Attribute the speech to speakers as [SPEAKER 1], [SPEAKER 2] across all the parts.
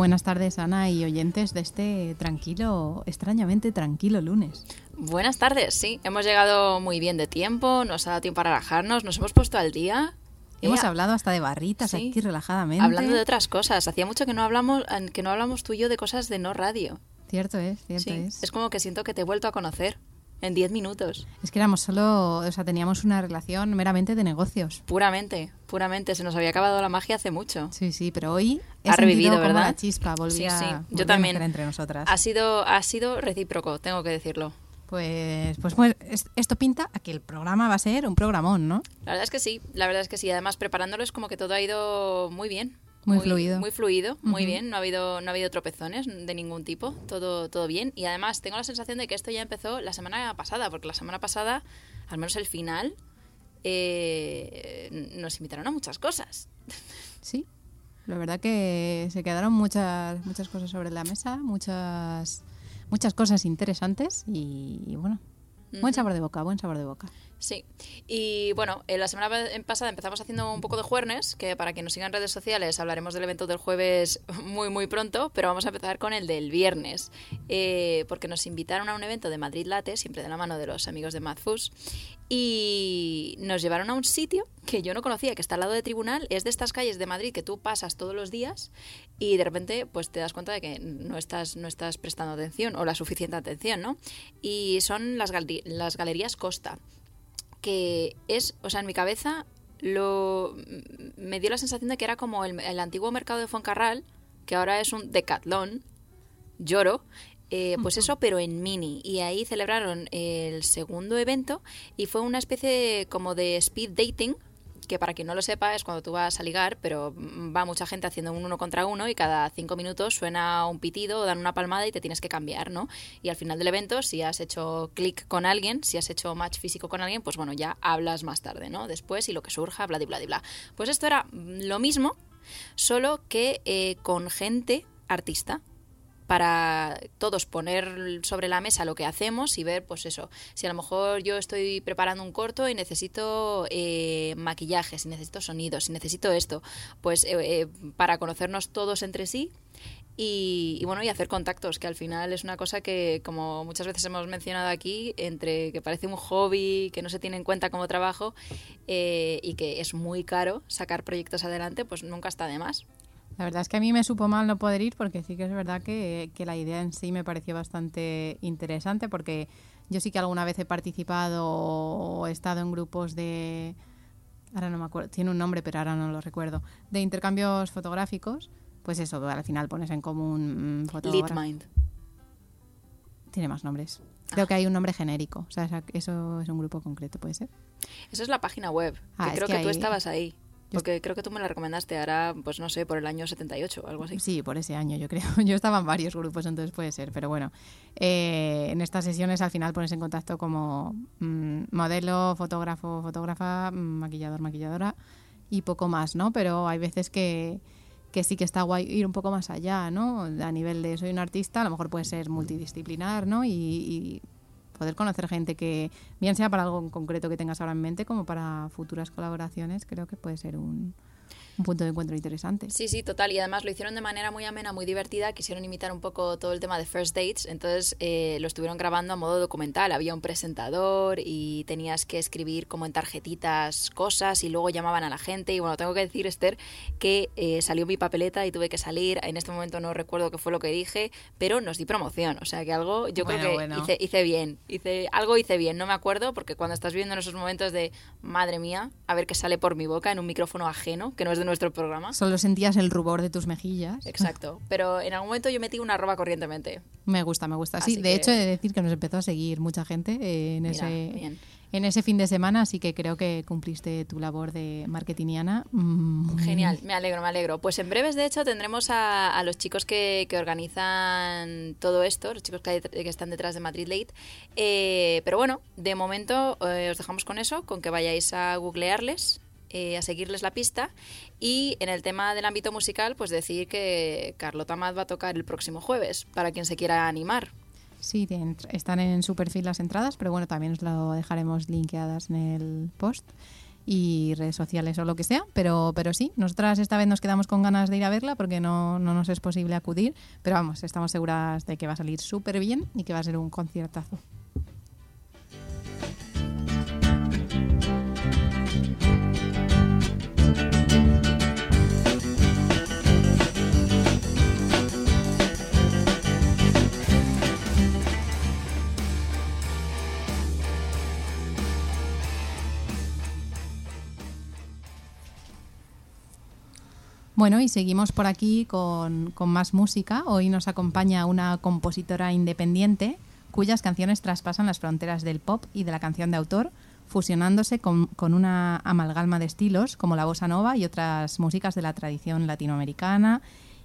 [SPEAKER 1] Buenas tardes, Ana y oyentes de este tranquilo, extrañamente tranquilo lunes.
[SPEAKER 2] Buenas tardes, sí, hemos llegado muy bien de tiempo, nos ha dado tiempo para relajarnos, nos hemos puesto al día.
[SPEAKER 1] Hemos hablado hasta de barritas
[SPEAKER 2] sí.
[SPEAKER 1] aquí relajadamente.
[SPEAKER 2] Hablando de otras cosas, hacía mucho que no hablamos que no hablamos tú y yo de cosas de no radio.
[SPEAKER 1] Cierto es, cierto
[SPEAKER 2] Sí,
[SPEAKER 1] es.
[SPEAKER 2] es como que siento que te he vuelto a conocer en 10 minutos.
[SPEAKER 1] Es que éramos solo, o sea, teníamos una relación meramente de negocios.
[SPEAKER 2] Puramente, puramente, se nos había acabado la magia hace mucho.
[SPEAKER 1] Sí, sí, pero hoy
[SPEAKER 2] Ha revivido,
[SPEAKER 1] como
[SPEAKER 2] ¿verdad?
[SPEAKER 1] la chispa, volví
[SPEAKER 2] Sí,
[SPEAKER 1] a,
[SPEAKER 2] sí, yo también.
[SPEAKER 1] entre nosotras.
[SPEAKER 2] Ha sido, ha sido recíproco, tengo que decirlo.
[SPEAKER 1] Pues, pues, pues es- esto pinta a que el programa va a ser un programón, ¿no?
[SPEAKER 2] La verdad es que sí, la verdad es que sí. Además, preparándolo es como que todo ha ido muy bien.
[SPEAKER 1] Muy fluido.
[SPEAKER 2] Muy fluido, muy bien. No ha habido, no ha habido tropezones de ningún tipo. Todo, todo bien. Y además tengo la sensación de que esto ya empezó la semana pasada, porque la semana pasada, al menos el final, eh, nos invitaron a muchas cosas.
[SPEAKER 1] Sí. La verdad que se quedaron muchas, muchas cosas sobre la mesa, muchas, muchas cosas interesantes y, y bueno, buen sabor de boca, buen sabor de boca.
[SPEAKER 2] Sí, y bueno, eh, la semana pa- pasada empezamos haciendo un poco de juernes, que para quien nos siga en redes sociales hablaremos del evento del jueves muy muy pronto, pero vamos a empezar con el del viernes, eh, porque nos invitaron a un evento de Madrid Latte, siempre de la mano de los amigos de Madfus, y nos llevaron a un sitio que yo no conocía, que está al lado de Tribunal, es de estas calles de Madrid que tú pasas todos los días y de repente pues te das cuenta de que no estás, no estás prestando atención o la suficiente atención, ¿no? Y son las, gal- las galerías Costa que es, o sea, en mi cabeza lo me dio la sensación de que era como el, el antiguo mercado de Fuencarral, que ahora es un Decathlon, lloro, eh, pues eso, pero en mini. Y ahí celebraron el segundo evento y fue una especie de- como de speed dating, que para quien no lo sepa es cuando tú vas a ligar, pero mm, va mucha gente haciendo un uno contra uno y cada cinco minutos suena un pitido o dan una palmada y te tienes que cambiar, ¿no? Y al final del evento, si has hecho clic con alguien, si has hecho match físico con alguien, pues bueno, ya hablas más tarde, ¿no? Después y lo que surja, bla, bla, bla, bla. Pues esto era mm, lo mismo, solo que eh, con gente artista para todos poner sobre la mesa lo que hacemos y ver, pues eso, si a lo mejor yo estoy preparando un corto y necesito eh, maquillaje, si necesito sonidos, si necesito esto, pues eh, eh, para conocernos todos entre sí y, y bueno, y hacer contactos, que al final es una cosa que, como muchas veces hemos mencionado aquí, entre que parece un hobby, que no se tiene en cuenta como trabajo eh, y que es muy caro sacar proyectos adelante, pues nunca está de más.
[SPEAKER 1] La verdad es que a mí me supo mal no poder ir porque sí que es verdad que, que la idea en sí me pareció bastante interesante porque yo sí que alguna vez he participado o he estado en grupos de... Ahora no me acuerdo, tiene un nombre pero ahora no lo recuerdo. De intercambios fotográficos. Pues eso, al final pones en común mm.
[SPEAKER 2] Litmind.
[SPEAKER 1] Tiene más nombres. Creo que hay un nombre genérico. O sea, eso es un grupo concreto, ¿puede ser?
[SPEAKER 2] Eso es la página web.
[SPEAKER 1] Ah,
[SPEAKER 2] que creo
[SPEAKER 1] que
[SPEAKER 2] que, tú estabas ahí. Porque creo que tú me la recomendaste ahora, pues no sé, por el año 78 o algo así.
[SPEAKER 1] Sí, por ese año yo creo. Yo estaba en varios grupos, entonces puede ser. Pero bueno, eh, en estas sesiones al final pones en contacto como mm, modelo, fotógrafo, fotógrafa, mm, maquillador, maquilladora y poco más, ¿no? Pero hay veces que, que sí que está guay ir un poco más allá, ¿no? A nivel de soy un artista, a lo mejor puede ser multidisciplinar, ¿no? Y, y poder conocer gente que, bien sea para algo en concreto que tengas ahora en mente, como para futuras colaboraciones, creo que puede ser un, un punto de encuentro interesante.
[SPEAKER 2] Sí, sí, total. Y además lo hicieron de manera muy amena, muy divertida. Quisieron imitar un poco todo el tema de first dates. Entonces eh, lo estuvieron grabando a modo documental. Había un presentador y tenías que escribir como en tarjetitas cosas y luego llamaban a la gente. Y bueno, tengo que decir, Esther, que eh, salió mi papeleta y tuve que salir. En este momento no recuerdo qué fue lo que dije, pero nos di promoción. O sea que algo, yo
[SPEAKER 1] Bueno,
[SPEAKER 2] creo que
[SPEAKER 1] bueno.
[SPEAKER 2] hice, hice bien. Hice, algo hice bien. No me acuerdo porque cuando estás viviendo en esos momentos de, madre mía, a ver qué sale por mi boca en un micrófono ajeno, que no es de nuestro programa.
[SPEAKER 1] Solo sentías el rubor de tus mejillas.
[SPEAKER 2] Exacto. Pero en algún momento yo metí una arroba corrientemente.
[SPEAKER 1] Me gusta, me gusta. Sí, de hecho, he de decir que nos empezó a seguir mucha gente en, ese, en ese fin de semana, así que creo que cumpliste tu labor de marketingiana.
[SPEAKER 2] Mm. Genial, me alegro, me alegro. Pues en breves, de hecho, tendremos a, los chicos que, organizan todo esto, los chicos que, están detrás de Madrid Late. Eh, pero bueno, de momento eh, os dejamos con eso, con que vayáis a googlearles eh, a seguirles la pista. Y en el tema del ámbito musical, pues decir que Carlota Mad va a tocar el próximo jueves, para quien se quiera animar.
[SPEAKER 1] Sí, están en su perfil las entradas, pero bueno, también os lo dejaremos linkeadas en el post y redes sociales o lo que sea, pero, pero sí, nosotras esta vez nos quedamos con ganas de ir a verla porque no, no nos es posible acudir, pero vamos, estamos seguras de que va a salir súper bien y que va a ser un conciertazo. Bueno, y seguimos por aquí con, más música. Hoy nos acompaña una compositora independiente cuyas canciones traspasan las fronteras del pop y de la canción de autor, fusionándose con, una amalgama de estilos como la bossa nova y otras músicas de la tradición latinoamericana.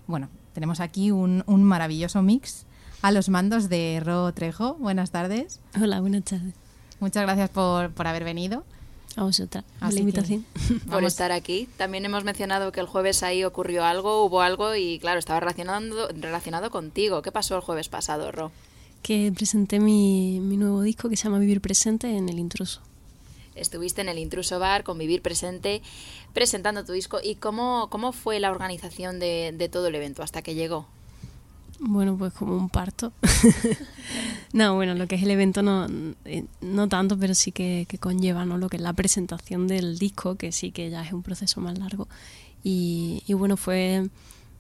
[SPEAKER 1] Bueno, tenemos aquí un, maravilloso mix a los mandos de Ro Trejo. Buenas tardes.
[SPEAKER 3] Hola, buenas tardes.
[SPEAKER 1] Muchas gracias por, por haber venido.
[SPEAKER 3] A vosotras, a la invitación.
[SPEAKER 2] Por estar aquí. También hemos mencionado que el jueves ahí ocurrió algo, hubo algo y claro, estaba relacionado, relacionado contigo. ¿Qué pasó el jueves pasado, Ro?
[SPEAKER 3] Que presenté mi, mi nuevo disco que se llama Vivir Presente en El Intruso.
[SPEAKER 2] Estuviste en el Intruso Bar con Vivir Presente presentando tu disco. ¿Y cómo, cómo fue la organización de, de todo el evento hasta que llegó?
[SPEAKER 3] Bueno, pues como un parto. no, bueno, lo que es el evento no, eh, no tanto, pero sí que, conlleva ¿no? lo que es la presentación del disco, que sí que ya es un proceso más largo. Y, bueno, fue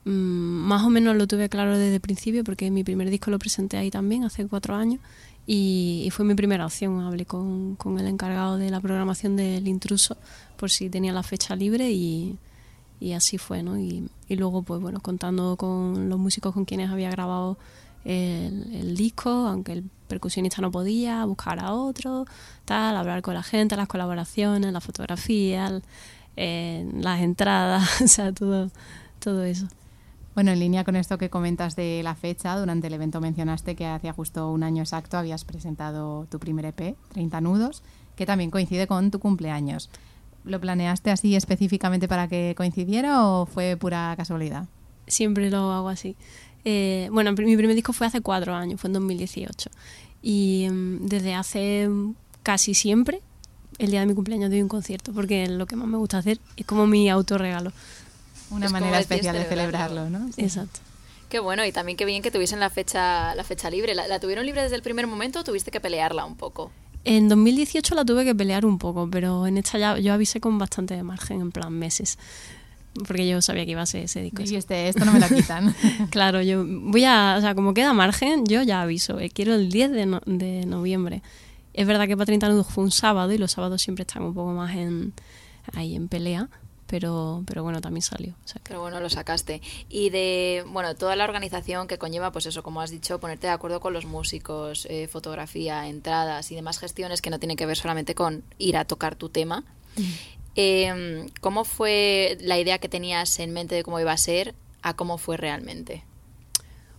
[SPEAKER 3] mm, más o menos lo tuve claro desde el principio, porque mi primer disco lo presenté ahí también, hace cuatro años, y, y fue mi primera opción. Hablé con, con el encargado de la programación del intruso por si tenía la fecha libre y y así fue, ¿no? Y, y, luego, pues bueno, contando con los músicos con quienes había grabado el, disco, aunque el percusionista no podía, buscar a otro, tal, hablar con la gente, las colaboraciones, la fotografía, eh, las entradas, o sea, todo, todo eso.
[SPEAKER 1] Bueno, en línea con esto que comentas de la fecha, durante el evento mencionaste que hacía justo un año exacto habías presentado tu primer EP, 30 nudos, que también coincide con tu cumpleaños. ¿Lo planeaste así específicamente para que coincidiera o fue pura casualidad?
[SPEAKER 3] Siempre lo hago así. Eh, bueno, mi primer disco fue hace cuatro años, fue en 2018. Y mm, desde hace casi siempre, el día de mi cumpleaños doy un concierto, porque lo que más me gusta hacer es como mi autorregalo.
[SPEAKER 1] Una manera especial de celebrarlo, ¿no?
[SPEAKER 3] Exacto.
[SPEAKER 2] Qué bueno, y también qué bien que tuviesen la fecha, la fecha libre. ¿La, ¿La, tuvieron libre desde el primer momento o tuviste que pelearla un poco?
[SPEAKER 3] En 2018 la tuve que pelear un poco, pero en esta ya yo avisé con bastante margen, en plan meses. Porque yo sabía que iba a ser ese disco.
[SPEAKER 1] Y este, esto no me lo quitan.
[SPEAKER 3] claro, yo voy a, o sea, como queda margen, yo ya aviso. Eh, quiero el 10 de, de noviembre. Es verdad que para 30 nudos fue un sábado y los sábados siempre están un poco más en, ahí en pelea pero, pero bueno, también salió.
[SPEAKER 2] pero bueno, lo sacaste. Y de, bueno, toda la organización que conlleva, pues eso, como has dicho, ponerte de acuerdo con los músicos, eh, fotografía, entradas y demás gestiones que no tienen que ver solamente con ir a tocar tu tema. Em, ¿Cómo fue la idea que tenías en mente de cómo iba a ser a cómo fue realmente?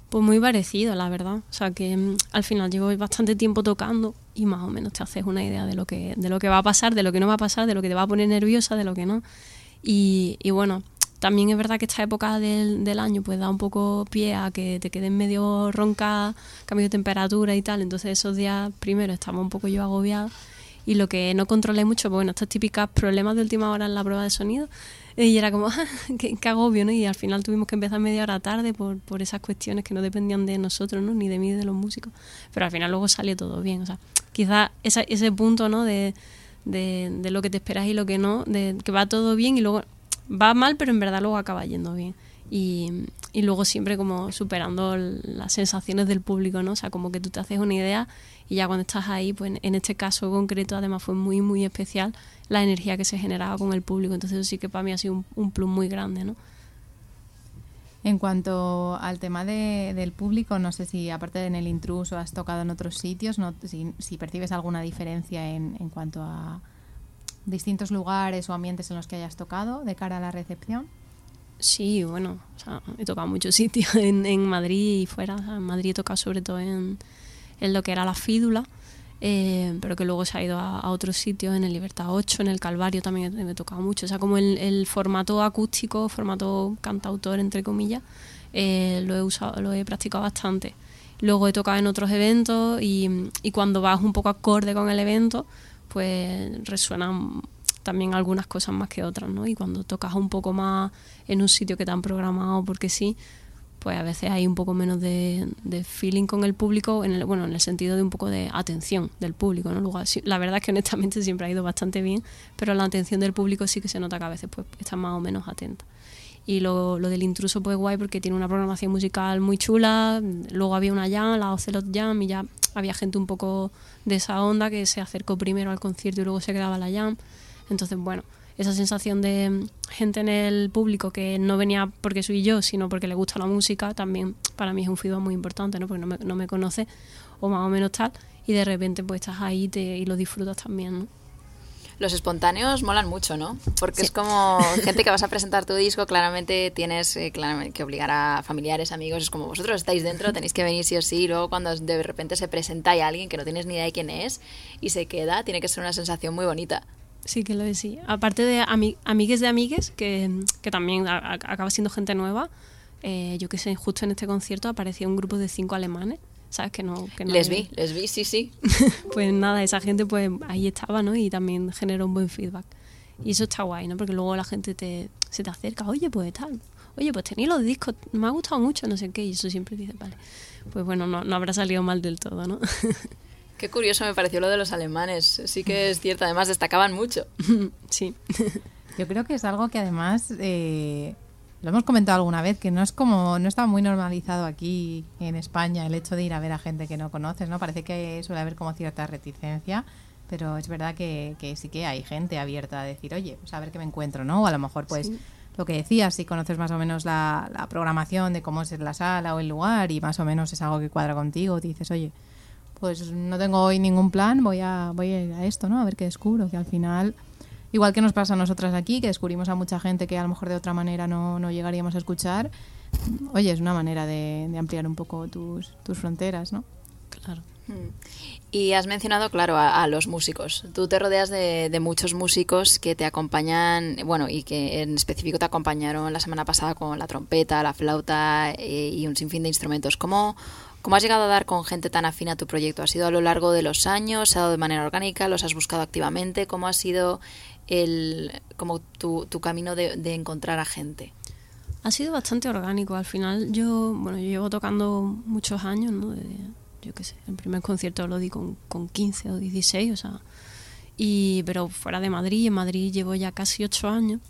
[SPEAKER 3] Pues muy parecido, la verdad. O sea que mm, al final llevo bastante tiempo tocando y más o menos te haces una idea de lo que, de lo que va a pasar, de lo que no va a pasar, de lo que te va a poner nerviosa, de lo que no. Y, bueno, también es verdad que esta época del, año pues da un poco pie a que te quedes medio ronca, cambio de temperatura y tal. Entonces esos días primero estaba un poco yo agobiada y lo que no controlé mucho, pues bueno, estos típicos problemas de última hora en la prueba de sonido. Y era como, ah, qué, agobio, ¿no? Y al final tuvimos que empezar media hora tarde por, por esas cuestiones que no dependían de nosotros, ¿no? Ni de mí ni de los músicos. Pero al final luego salió todo bien. O sea, quizás ese punto, ¿no? De, de, de, lo que te esperas y lo que no, de que va todo bien y luego va mal, pero en verdad luego acaba yendo bien. y, y, luego siempre como superando las sensaciones del público, ¿no? O sea, como que tú te haces una idea y ya cuando estás ahí, pues en este caso concreto además fue muy, muy especial la energía que se generaba con el público, entonces eso sí que para mí ha sido un, un plus muy grande, ¿no?
[SPEAKER 1] En cuanto al tema de, del público, no sé si aparte de en el intruso has tocado en otros sitios, no, si, percibes alguna diferencia en, en cuanto a distintos lugares o ambientes en los que hayas tocado de cara a la recepción.
[SPEAKER 3] Sí, bueno, o sea, he tocado muchos sitios en, en Madrid y fuera. En Madrid he tocado sobre todo en, en lo que era la fídula, eh, pero que luego se ha ido a, otros sitios, en el Libertad 8, en el Calvario también me he tocado mucho. O sea, como el, el formato acústico, formato cantautor, entre comillas, eh, lo, he usado, lo he practicado bastante. Luego he tocado en otros eventos y, y cuando vas un poco acorde con el evento, pues resuenan también algunas cosas más que otras, ¿no? Y cuando tocas un poco más en un sitio que te han programado porque sí, pues a veces hay un poco menos de, feeling con el público, en el, bueno, en el sentido de un poco de atención del público, ¿no? Luego, la verdad es que honestamente siempre ha ido bastante bien, pero la atención del público sí que se nota que a veces pues está más o menos atenta. Y lo, lo del intruso pues guay porque tiene una programación musical muy chula, luego había una jam, la Ocelot Jam, y ya había gente un poco de esa onda que se acercó primero al concierto y luego se quedaba la jam. Entonces, bueno, esa sensación de gente en el público que no venía porque soy yo, sino porque le gusta la música, también para mí es un feedback muy importante, ¿no? Porque no me, no me conoce o más o menos tal, y de repente pues estás ahí te, y lo disfrutas también, ¿no?
[SPEAKER 2] Los espontáneos molan mucho, ¿no? Porque sí. es como gente que vas a presentar tu disco, claramente tienes eh, claramente que obligar a familiares, amigos, es como vosotros estáis dentro, tenéis que venir sí o sí, y luego cuando de repente se presenta hay alguien que no tienes ni idea de quién es y se queda, tiene que ser una sensación muy bonita.
[SPEAKER 3] Sí, que lo es, sí. Aparte de ami amigues de amigues, que, que también acaba siendo gente nueva, eh, yo que sé, justo en este concierto apareció un grupo de cinco alemanes, ¿sabes? Que no, que no
[SPEAKER 2] les vi, les vi, sí, sí.
[SPEAKER 3] pues nada, esa gente pues ahí estaba, ¿no? Y también generó un buen feedback. Y eso está guay, ¿no? Porque luego la gente te, se te acerca, oye, pues tal, oye, pues tenéis los discos, me ha gustado mucho, no sé qué, y eso siempre dice, vale, pues bueno, no, no habrá salido mal del todo, ¿no?
[SPEAKER 2] Qué curioso me pareció lo de los alemanes. Sí que es cierto, además destacaban mucho.
[SPEAKER 3] Sí.
[SPEAKER 1] Yo creo que es algo que además eh, lo hemos comentado alguna vez, que no es como, no está muy normalizado aquí en España el hecho de ir a ver a gente que no conoces, ¿no? Parece que suele haber como cierta reticencia, pero es verdad que, que sí que hay gente abierta a decir, oye, pues a ver qué me encuentro, ¿no? O a lo mejor pues sí. lo que decías, si conoces más o menos la, la programación de cómo es la sala o el lugar y más o menos es algo que cuadra contigo, te dices, oye, pues no tengo hoy ningún plan, voy a, voy a ir a esto, ¿no? A ver qué descubro, que al final, igual que nos pasa a nosotras aquí, que descubrimos a mucha gente que a lo mejor de otra manera no, no llegaríamos a escuchar, oye, es una manera de, de ampliar un poco tus, tus fronteras, ¿no?
[SPEAKER 3] Claro.
[SPEAKER 2] Y has mencionado, claro, a, a los músicos. Tú te rodeas de, de, muchos músicos que te acompañan, bueno, y que en específico te acompañaron la semana pasada con la trompeta, la flauta eh, y un sinfín de instrumentos. ¿Cómo, ¿Cómo has llegado a dar con gente tan afín a tu proyecto? ¿Ha sido a lo largo de los años? ¿Se ha dado de manera orgánica? ¿Los has buscado activamente? ¿Cómo ha sido el, como tu, tu camino de, de, encontrar a gente?
[SPEAKER 3] Ha sido bastante orgánico. Al final yo, bueno, yo llevo tocando muchos años, ¿no? Yo qué sé, el primer concierto lo di con, con 15 o 16, o sea, y, pero fuera de Madrid, en Madrid llevo ya casi 8 años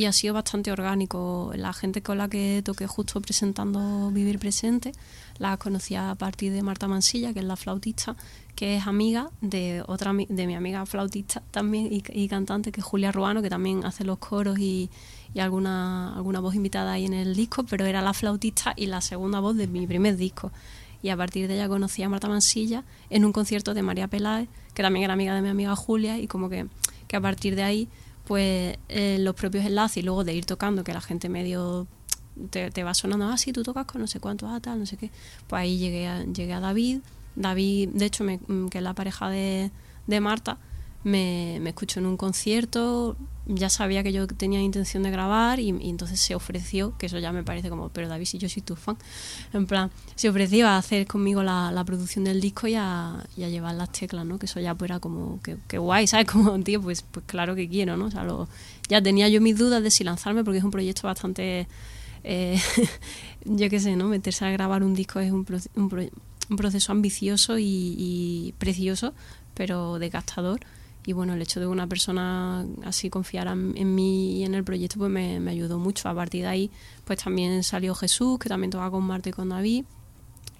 [SPEAKER 3] y ha sido bastante orgánico. La gente con la que toqué justo presentando Vivir Presente, la conocí a partir de Marta Mansilla, que es la flautista, que es amiga de otra de mi amiga flautista también y, y cantante, que es Julia Ruano, que también hace los coros y, y, alguna, alguna voz invitada ahí en el disco, pero era la flautista y la segunda voz de mi primer disco y a partir de ella conocí a Marta Mansilla en un concierto de María Peláez, que también era amiga de mi amiga Julia, y como que, que a partir de ahí, pues eh, los propios enlaces y luego de ir tocando, que la gente medio te, te va sonando, ah, sí, tú tocas con no sé cuánto, ah, tal, no sé qué, pues ahí llegué a, llegué a David, David, de hecho, me, que es la pareja de, de Marta, me, me, escuchó en un concierto, ya sabía que yo tenía intención de grabar y, entonces se ofreció, que eso ya me parece como, pero David, si yo soy tu fan, en plan, se ofreció a hacer conmigo la, la producción del disco y a, y a, llevar las teclas, ¿no? Que eso ya pues era como, que, que guay, ¿sabes? Como, tío, pues, pues claro que quiero, ¿no? O sea, lo, ya tenía yo mis dudas de si lanzarme porque es un proyecto bastante, eh, yo qué sé, ¿no? Meterse a grabar un disco es un, un, un proceso ambicioso y, y precioso, pero desgastador y bueno, el hecho de una persona así confiara en mí y en el proyecto pues me, me, ayudó mucho. A partir de ahí pues también salió Jesús, que también toca con Marta y con David.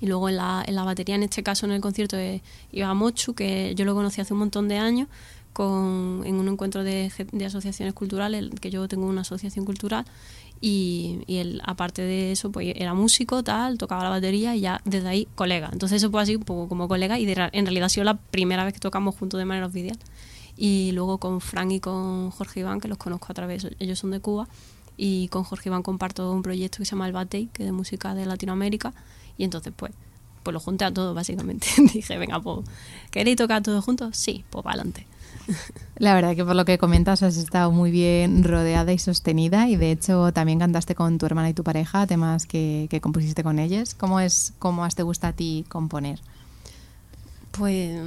[SPEAKER 3] Y luego en la, en la batería, en este caso en el concierto, de, iba Mochu, que yo lo conocí hace un montón de años con, en un encuentro de, de asociaciones culturales, que yo tengo una asociación cultural, y, y, él, aparte de eso, pues era músico, tal, tocaba la batería y ya desde ahí colega. Entonces eso fue así un poco como colega y de, en realidad ha sido la primera vez que tocamos juntos de manera oficial. Y luego con Frank y con Jorge Iván, que los conozco a través, ellos son de Cuba, y con Jorge Iván comparto un proyecto que se llama El Batey, que es de música de Latinoamérica, y entonces pues, pues lo junté a todos básicamente. Dije, venga, pues, ¿queréis tocar todos juntos? Sí, pues para adelante.
[SPEAKER 1] La verdad que por lo que comentas has estado muy bien rodeada y sostenida y de hecho también cantaste con tu hermana y tu pareja temas que, que compusiste con ellas. ¿Cómo es, cómo más te gusta a ti componer?
[SPEAKER 3] Pues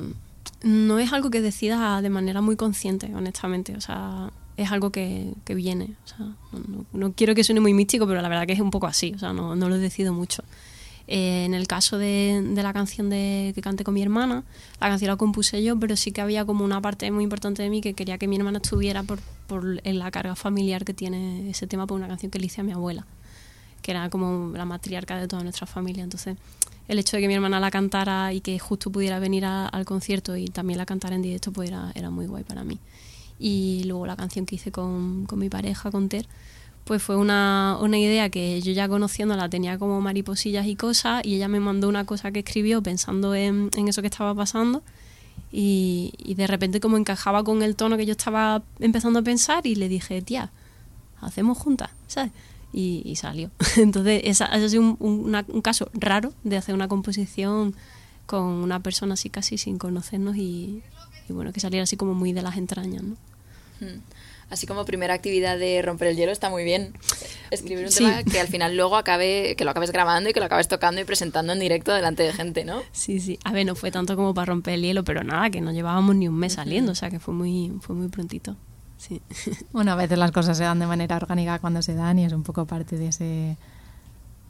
[SPEAKER 3] no es algo que decida de manera muy consciente, honestamente. O sea, es algo que, que viene. No, no, quiero que suene muy místico, pero la verdad que es un poco así. O sea, no, no lo decido mucho. Eh, en el caso de, de, la canción de, que canté con mi hermana, la canción la compuse yo, pero sí que había como una parte muy importante de mí que quería que mi hermana estuviera por, por en la carga familiar que tiene ese tema por una canción que le hice a mi abuela, que era como la matriarca de toda nuestra familia. Entonces, el hecho de que mi hermana la cantara y que justo pudiera venir al concierto y también la cantara en directo, pues era, era muy guay para mí. Y luego la canción que hice con, con mi pareja, con Ter, pues fue una, una, idea que yo ya conociéndola tenía como mariposillas y cosas y ella me mandó una cosa que escribió pensando en, en eso que estaba pasando y, y, de repente como encajaba con el tono que yo estaba empezando a pensar y le dije, tía, hacemos juntas, ¿sabes? Y, y salió. Entonces, esa, ese ha sido un, un, un, caso raro de hacer una composición con una persona así casi sin conocernos y, y bueno, que saliera así como muy de las entrañas, ¿no?
[SPEAKER 2] Hmm así como primera actividad de romper el hielo está muy bien. Escribir un sí. tema que al final luego acabe, que lo acabes grabando y que lo acabes tocando y presentando en directo delante de gente, ¿no?
[SPEAKER 3] Sí, sí. A ver, no fue tanto como para romper el hielo, pero nada, que no llevábamos ni un mes saliendo, o sea que fue muy, fue muy prontito. Sí.
[SPEAKER 1] Bueno, a veces las cosas se dan de manera orgánica cuando se dan y es un poco parte de ese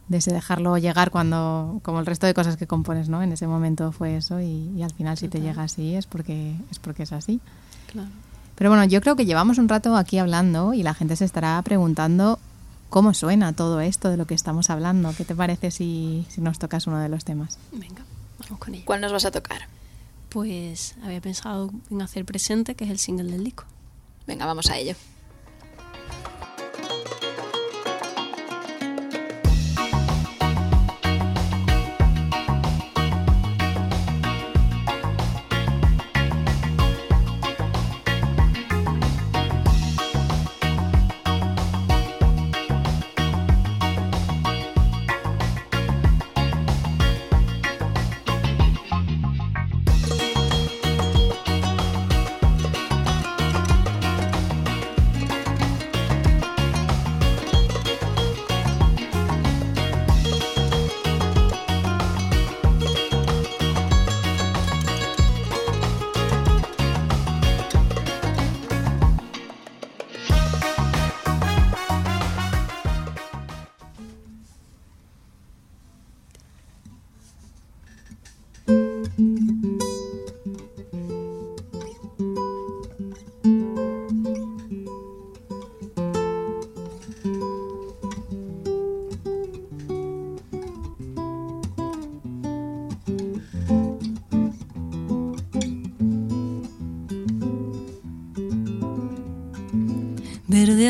[SPEAKER 1] de ese dejarlo llegar cuando como el resto de cosas que compones, ¿no? En ese momento fue eso y, y al final si te llega así es porque es porque es así.
[SPEAKER 3] Claro.
[SPEAKER 1] Pero bueno, yo creo que llevamos un rato aquí hablando y la gente se estará preguntando cómo suena todo esto de lo que estamos hablando. ¿Qué te parece si, si nos tocas uno de los temas?
[SPEAKER 3] Venga, vamos con ello.
[SPEAKER 2] ¿Cuál nos vas a tocar?
[SPEAKER 3] Pues había pensado en hacer presente, que es el single del disco.
[SPEAKER 2] Venga, vamos a ello.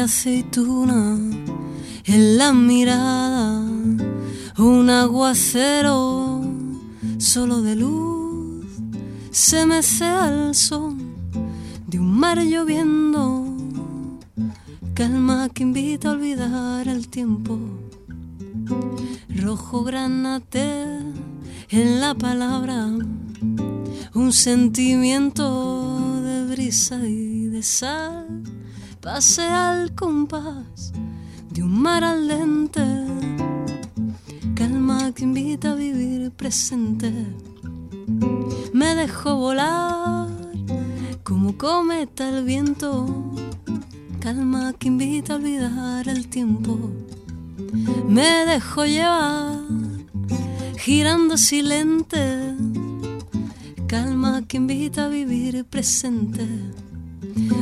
[SPEAKER 4] Aceituna en la mirada, un aguacero solo de luz se mece al son de un mar lloviendo, calma que invita a olvidar el tiempo, rojo granate en la palabra, un sentimiento de brisa y de sal pase al compás de un mar al dente, calma que invita a vivir presente. Me dejo volar como cometa el viento, calma que invita a olvidar el tiempo. Me dejo llevar girando silente, calma que invita a vivir presente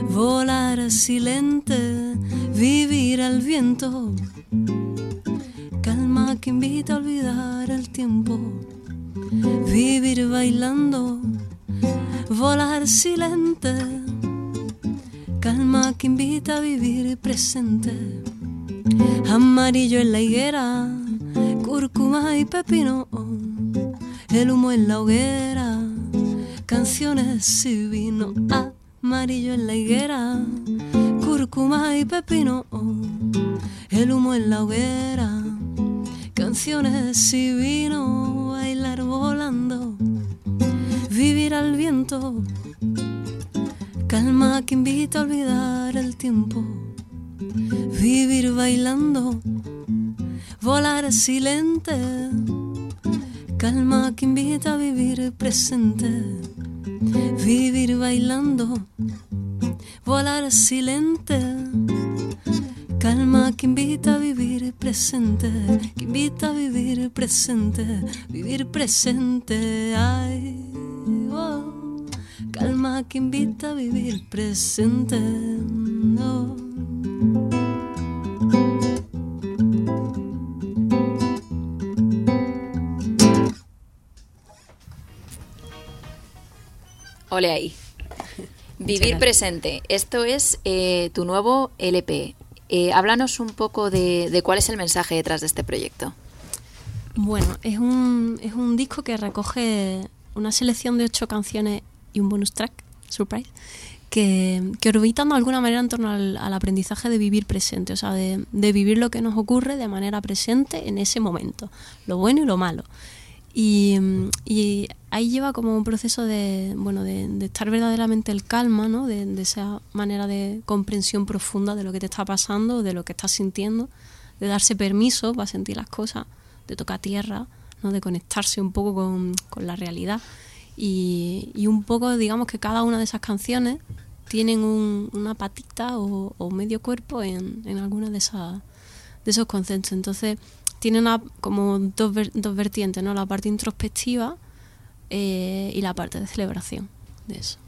[SPEAKER 4] volar silente, vivir al viento, calma que invita a olvidar el tiempo, vivir bailando, volar silente, calma que invita a vivir presente, amarillo en la higuera, cúrcuma y pepino, el humo en la hoguera, canciones y vino, amarillo en la higuera, cúrcuma y pepino, el humo en la hoguera, canciones y vino, bailar volando, vivir al viento, calma que invita a olvidar el tiempo, vivir bailando, volar silente, calma que invita a vivir presente, vivir bailando, volar silente. Calma que invita a vivir presente, que invita a vivir presente, vivir presente. Ay, oh. Calma que invita a vivir presente. No.
[SPEAKER 2] Ole ahí. Vivir presente. Esto es eh, tu nuevo LP. Eh, háblanos un poco de, de cuál es el mensaje detrás de este proyecto.
[SPEAKER 3] Bueno, es un, es un disco que recoge una selección de ocho canciones y un bonus track, surprise, que, que orbitan de alguna manera en torno al, al aprendizaje de vivir presente, o sea, de, de vivir lo que nos ocurre de manera presente en ese momento, lo bueno y lo malo. Y, ahí lleva como un proceso de, bueno, de, de estar verdaderamente el calma, ¿no? De, de esa manera de comprensión profunda de lo que te está pasando, de lo que estás sintiendo, de darse permiso para sentir las cosas, de tocar tierra, ¿no? de conectarse un poco con, con la realidad. Y, y, un poco, digamos que cada una de esas canciones tienen un, una patita o, o, medio cuerpo en, en alguna de, esas, de esos conceptos. Entonces, tiene una, como dos, dos vertientes, ¿no? La parte introspectiva eh, y la parte de celebración de eso.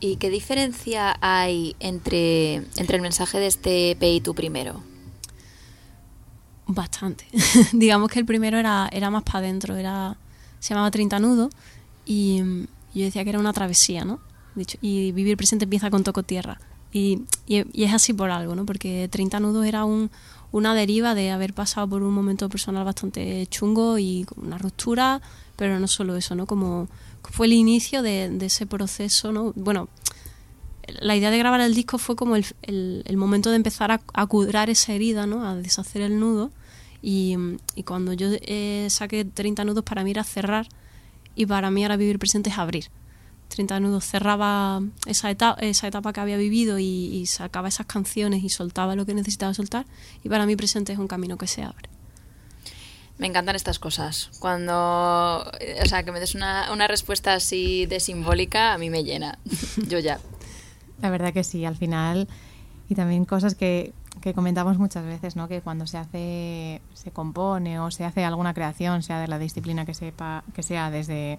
[SPEAKER 2] ¿Y qué diferencia hay entre, entre el mensaje de este EP y tu primero?
[SPEAKER 3] Bastante. Digamos que el primero era, era más para adentro, era, se llamaba 30 nudos y yo decía que era una travesía, ¿no? Dicho, y vivir presente empieza con toco tierra. Y, y, y, es así por algo, ¿no? Porque 30 nudos era un, una deriva de haber pasado por un momento personal bastante chungo y una ruptura, pero no solo eso, ¿no? Como fue el inicio de, ese proceso, ¿no? Bueno, la idea de grabar el disco fue como el, el, el momento de empezar a, a, curar esa herida, ¿no? A deshacer el nudo. Y, y cuando yo eh, saqué 30 nudos, para mí era cerrar y para mí ahora vivir presente es abrir. 30 nudos cerraba esa etapa, esa etapa que había vivido y, y, sacaba esas canciones y soltaba lo que necesitaba soltar y para mí presente es un camino que se abre.
[SPEAKER 2] Me encantan estas cosas. Cuando, o sea, que me des una, una respuesta así de simbólica, a mí me llena. Yo ya.
[SPEAKER 1] La verdad que sí, al final, y también cosas que, que comentamos muchas veces, ¿no? Que cuando se hace, se compone o se hace alguna creación, sea de la disciplina que sepa, que sea desde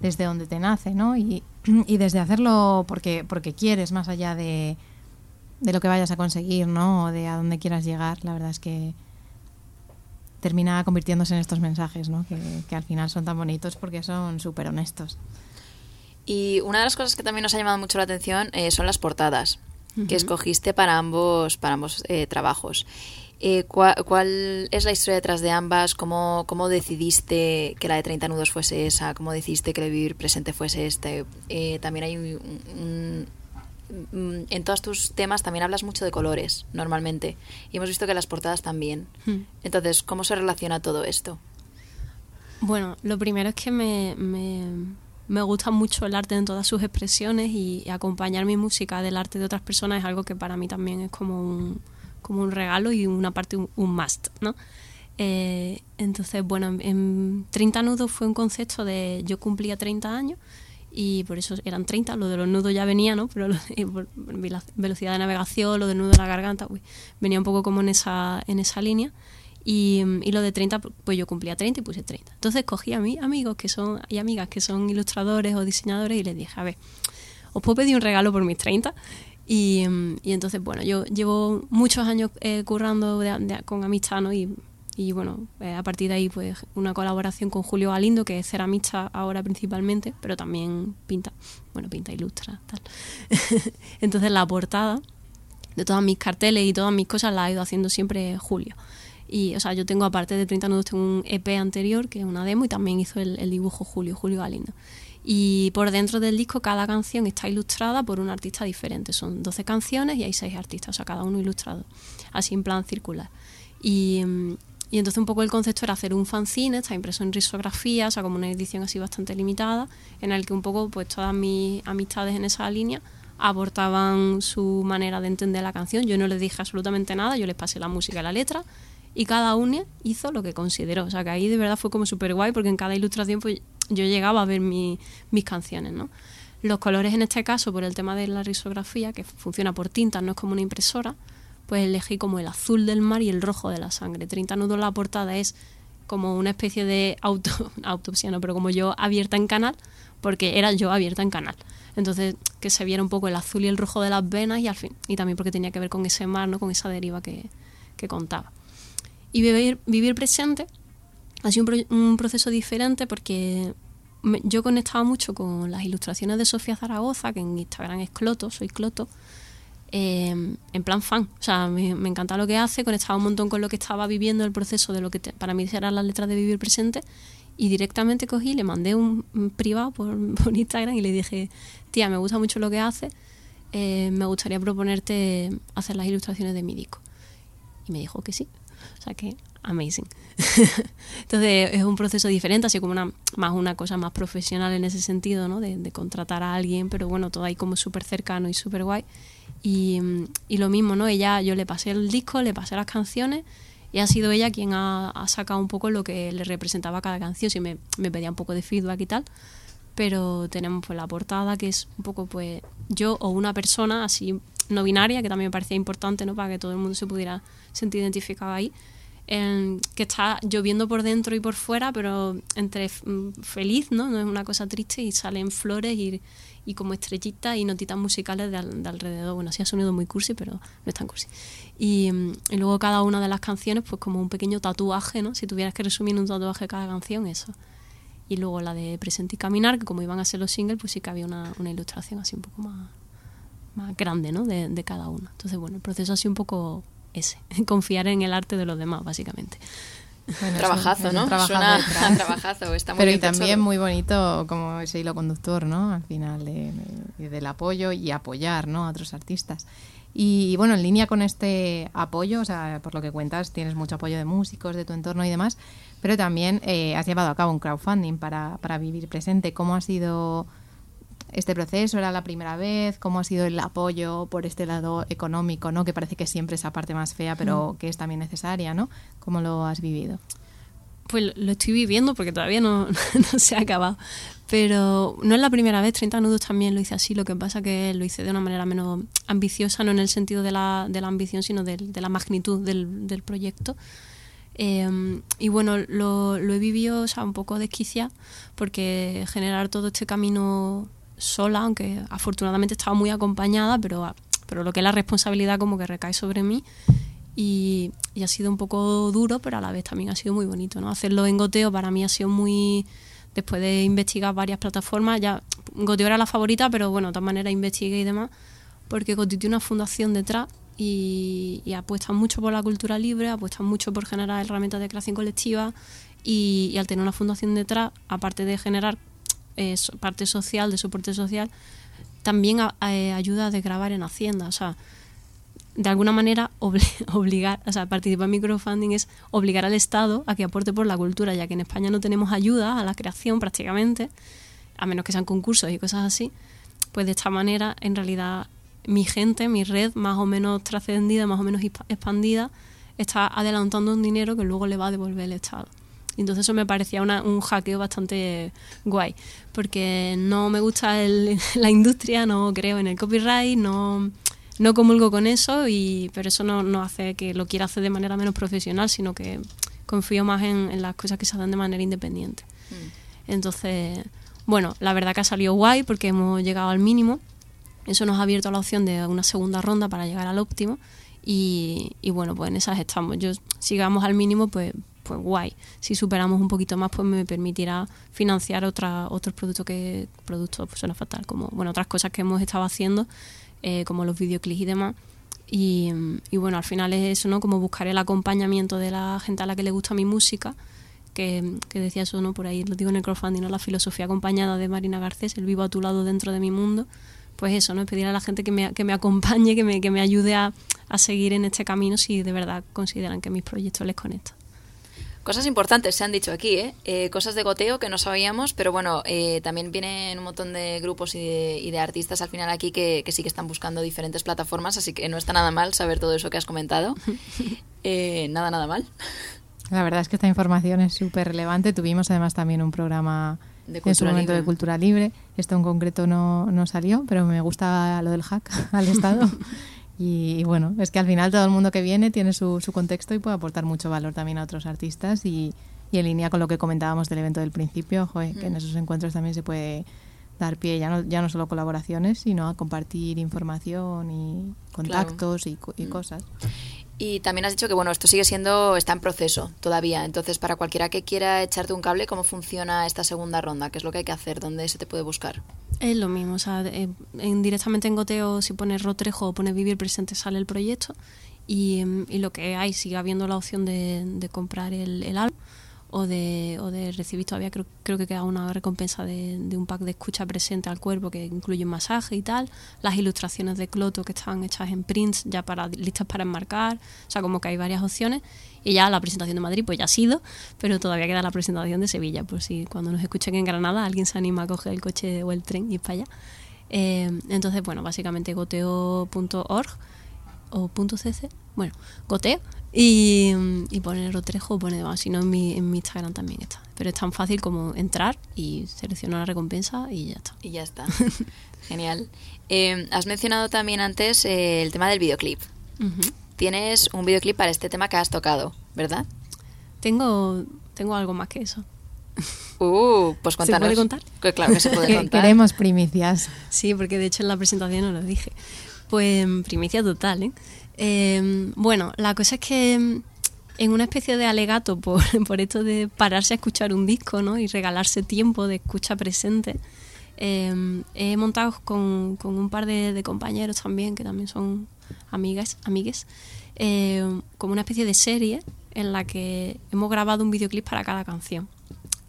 [SPEAKER 1] desde donde te nace, ¿no? Y, y desde hacerlo porque, porque quieres, más allá de, de, lo que vayas a conseguir, ¿no? O de a dónde quieras llegar, la verdad es que termina convirtiéndose en estos mensajes, ¿no? Que, que al final son tan bonitos porque son súper honestos.
[SPEAKER 2] Y una de las cosas que también nos ha llamado mucho la atención eh, son las portadas uh -huh. que escogiste para ambos, para ambos eh, trabajos. Eh, ¿cuál, ¿cuál, es la historia detrás de ambas? ¿Cómo, ¿Cómo, decidiste que la de 30 nudos fuese esa? ¿Cómo decidiste que el vivir presente fuese este? Eh, también hay un, un, en todos tus temas también hablas mucho de colores, normalmente. Y hemos visto que las portadas también. Hmm. Entonces, ¿cómo se relaciona todo esto?
[SPEAKER 3] Bueno, lo primero es que me, me, me gusta mucho el arte en todas sus expresiones y, y acompañar mi música del arte de otras personas es algo que para mí también es como un como un regalo y una parte un, must, ¿no? Eh, entonces, bueno, en, en 30 nudos fue un concepto de yo cumplía 30 años y por eso eran 30, lo de los nudos ya venía, ¿no? Pero velocidad de navegación, lo del nudo de la garganta, uy, venía un poco como en esa, en esa línea. Y, y, lo de 30, pues yo cumplía 30 y puse 30. Entonces cogí a mis amigos que son, y amigas que son ilustradores o diseñadores y les dije, a ver, os puedo pedir un regalo por mis 30. Y, y entonces, bueno, yo llevo muchos años eh, currando con amistad, ¿no? Y, y bueno, eh, a partir de ahí, pues una colaboración con Julio Galindo, que es ceramista ahora principalmente, pero también pinta, bueno, pinta, ilustra, tal. entonces la portada de todas mis carteles y todas mis cosas la ha ido haciendo siempre Julio. Y, o sea, yo tengo, aparte de 30 nudos, tengo un EP anterior, que es una demo, y también hizo el, dibujo Julio, Julio Galindo. Y por dentro del disco, cada canción está ilustrada por un artista diferente. Son 12 canciones y hay 6 artistas, o sea, cada uno ilustrado, así en plan circular. Y, y entonces un poco el concepto era hacer un fanzine, está impreso en risografía, o sea, como una edición así bastante limitada, en el que un poco pues todas mis amistades en esa línea aportaban su manera de entender la canción. Yo no les dije absolutamente nada, yo les pasé la música y la letra y cada uno hizo lo que consideró. O sea, que ahí de verdad fue como súper guay porque en cada ilustración pues, yo llegaba a ver mis canciones, ¿no? Los colores en este caso, por el tema de la risografía, que funciona por tintas, no es como una impresora, pues elegí como el azul del mar y el rojo de la sangre. 30 nudos la portada es como una especie de auto, autopsia, no, pero como yo abierta en canal, porque era yo abierta en canal. Entonces, que se viera un poco el azul y el rojo de las venas y al fin, y también porque tenía que ver con ese mar, ¿no? con esa deriva que, que contaba. Y vivir, vivir presente ha sido un, proceso diferente porque yo conectaba mucho con las ilustraciones de Sofía Zaragoza, que en Instagram es Cloto, soy Cloto, em, en plan fan. O sea, me, encanta lo que hace, conectaba un montón con lo que estaba viviendo, el proceso de lo que para mí eran las letras de vivir presente. Y directamente cogí, le mandé un, privado por, por, Instagram y le dije, tía, me gusta mucho lo que hace, eh, me gustaría proponerte hacer las ilustraciones de mi disco. Y me dijo que sí. O sea que, amazing. Entonces es un proceso diferente, así como una, más una cosa más profesional en ese sentido, ¿no? De, contratar a alguien, pero bueno, todo ahí como súper cercano y súper guay. Y, y, lo mismo, ¿no? Ella, yo le pasé el disco, le pasé las canciones y ha sido ella quien ha, sacado un poco lo que le representaba cada canción, si me, me pedía un poco de feedback y tal. Pero tenemos pues la portada que es un poco pues yo o una persona así no binaria, que también me parecía importante, ¿no? Para que todo el mundo se pudiera sentir identificado ahí. Que está lloviendo por dentro y por fuera, pero entre mm, feliz, ¿no? No es una cosa triste y salen flores y, y como estrellitas y notitas musicales de, alrededor. Bueno, sí ha sonido muy cursi, pero no es tan cursi. Y, mm, y, luego cada una de las canciones, pues como un pequeño tatuaje, ¿no? Si tuvieras que resumir un tatuaje cada canción, eso. Y luego la de Presente y Caminar, que como iban a ser los singles, pues sí que había una, una ilustración así un poco más más grande ¿no? de, de cada uno. Entonces, bueno, el proceso ha sido un poco ese, confiar en el arte de los demás, básicamente.
[SPEAKER 2] trabajazo, ¿no? Suena trabajazo, está muy
[SPEAKER 1] Pero
[SPEAKER 2] y
[SPEAKER 1] también muy bonito como ese hilo conductor, ¿no? Al final del apoyo y apoyar, ¿no? A otros artistas. Y bueno, en línea con este apoyo, o sea, por lo que cuentas, tienes mucho apoyo de músicos, de tu entorno y demás, pero también eh, has llevado a cabo un crowdfunding para, para vivir presente. ¿Cómo ha sido este proceso? ¿Era la primera vez? ¿Cómo ha sido el apoyo por este lado económico, ¿no? que parece que siempre es esa parte más fea, pero que es también necesaria? ¿no? ¿Cómo lo has vivido?
[SPEAKER 3] Pues lo estoy viviendo porque todavía no, se ha acabado. Pero no es la primera vez, 30 nudos también lo hice así, lo que pasa que lo hice de una manera menos ambiciosa, no en el sentido de la, de la ambición, sino de, de la magnitud del, del proyecto. Em, y bueno, lo, lo, he vivido o sea, un poco desquicia porque generar todo este camino sola, aunque afortunadamente estaba muy acompañada, pero, pero lo que es la responsabilidad como que recae sobre mí. Y, ha sido un poco duro, pero a la vez también ha sido muy bonito. ¿no? Hacerlo en goteo para mí ha sido muy... Después de investigar varias plataformas, ya Goteo era la favorita, pero bueno, de todas maneras investigué y demás, porque tiene una fundación detrás y, y apuestan mucho por la cultura libre, apuestan mucho por generar herramientas de creación colectiva y, y al tener una fundación detrás, aparte de generar parte social, de soporte social, también eh, ayuda a desgrabar en Hacienda. O sea, de alguna manera obligar, o sea, participar en microfunding es obligar al Estado a que aporte por la cultura, ya que en España no tenemos ayuda a la creación prácticamente, a menos que sean concursos y cosas así. Pues de esta manera, en realidad, mi gente, mi red, más o menos trascendida, más o menos expandida, está adelantando un dinero que luego le va a devolver el Estado. Y entonces eso me parecía un hackeo bastante guay, porque no me gusta la industria, no creo en el copyright, no, no comulgo con eso, y, pero eso no, no hace que lo quiera hacer de manera menos profesional, sino que confío más en, las cosas que se hacen de manera independiente. Mm. Entonces, bueno, la verdad que ha salido guay porque hemos llegado al mínimo Eso nos ha abierto la opción de una segunda ronda para llegar al óptimo y, y bueno, pues en esas estamos. Yo, si llegamos al mínimo, pues, pues guay. Si superamos un poquito más, pues me permitirá financiar otra, otros productos que, productos, pues suena fatal, como, bueno, otras cosas que hemos estado haciendo, eh, como los videoclips y demás. Y, bueno, al final es eso, ¿no? Como buscar el acompañamiento de la gente a la que le gusta mi música, que, que decía eso, ¿no? Por ahí lo digo en el crowdfunding, ¿no? La filosofía acompañada de Marina Garcés, el vivo a tu lado dentro de mi mundo. Pues eso, ¿no? Pedir a la gente que me, que me acompañe, que me, que me ayude a, a seguir en este camino si de verdad consideran que mis proyectos les conectan.
[SPEAKER 2] Cosas importantes se han dicho aquí, ¿eh? Eh, cosas de goteo que no sabíamos, pero bueno, eh, también vienen un montón de grupos y de, y de artistas al final aquí que, que, sí que están buscando diferentes plataformas, así que no está nada mal saber todo eso que has comentado. nada, nada mal.
[SPEAKER 1] La verdad es que esta información es súper relevante. Tuvimos además también un programa
[SPEAKER 2] De
[SPEAKER 1] en su momento
[SPEAKER 2] libre.
[SPEAKER 1] de cultura libre. Esto en concreto no, no salió, pero me gusta lo del hack al Estado. Y, y bueno, es que al final todo el mundo que viene tiene su, su contexto y puede aportar mucho valor también a otros artistas. Y, y en línea con lo que comentábamos del evento del principio, joder, que en esos encuentros también se puede dar pie ya no, ya no solo colaboraciones, sino a compartir información y contactos y, y cosas.
[SPEAKER 2] Y también has dicho que bueno, esto sigue siendo, está en proceso todavía. Entonces, para cualquiera que quiera echarte un cable, ¿cómo funciona esta segunda ronda? ¿Qué es lo que hay que hacer? ¿Dónde se te puede buscar?
[SPEAKER 3] Es lo mismo, o sea, eh, en, directamente en Goteo, si pones Rotrejo o pones Vivir Presente, sale el proyecto. Y, em, y lo que hay, sigue habiendo la opción de, de comprar el, el álbum o de, o de recibir todavía, creo, creo que queda una recompensa de, de un pack de escucha presente al cuerpo que incluye un masaje y tal. Las ilustraciones de Cloto que están hechas en prints ya para listas para enmarcar. O sea, como que hay varias opciones. Y ya la presentación de Madrid pues ya ha sido, pero todavía queda la presentación de Sevilla, por si cuando nos escuchen en Granada alguien se anima a coger el coche o el tren y ir para allá. Eh, entonces, bueno, básicamente goteo.org o .cc, bueno, goteo y, y poner Rotrejo o poner demás, si no en mi, en mi Instagram también está. Pero es tan fácil como entrar y seleccionar la recompensa y ya está.
[SPEAKER 2] Y ya está. Genial. Eh, has mencionado también antes eh, el tema del videoclip.
[SPEAKER 3] Ujú.
[SPEAKER 2] Tienes un videoclip para este tema que has tocado, ¿verdad?
[SPEAKER 3] Tengo, tengo algo más que eso.
[SPEAKER 2] Uh, pues
[SPEAKER 3] ¿Se
[SPEAKER 2] cuéntanos.
[SPEAKER 3] puede contar?
[SPEAKER 2] Que claro que se puede contar.
[SPEAKER 1] Queremos primicias.
[SPEAKER 3] Sí, porque de hecho en la presentación no lo dije. Pues primicia total, ¿eh? Eh, bueno, la cosa es que mm, en una especie de alegato por, por esto de pararse a escuchar un disco ¿no? y regalarse tiempo de escucha presente, eh, he montado con, un par de, compañeros también, que también son amigas, amigues, eh, como una especie de serie en la que hemos grabado un videoclip para cada canción.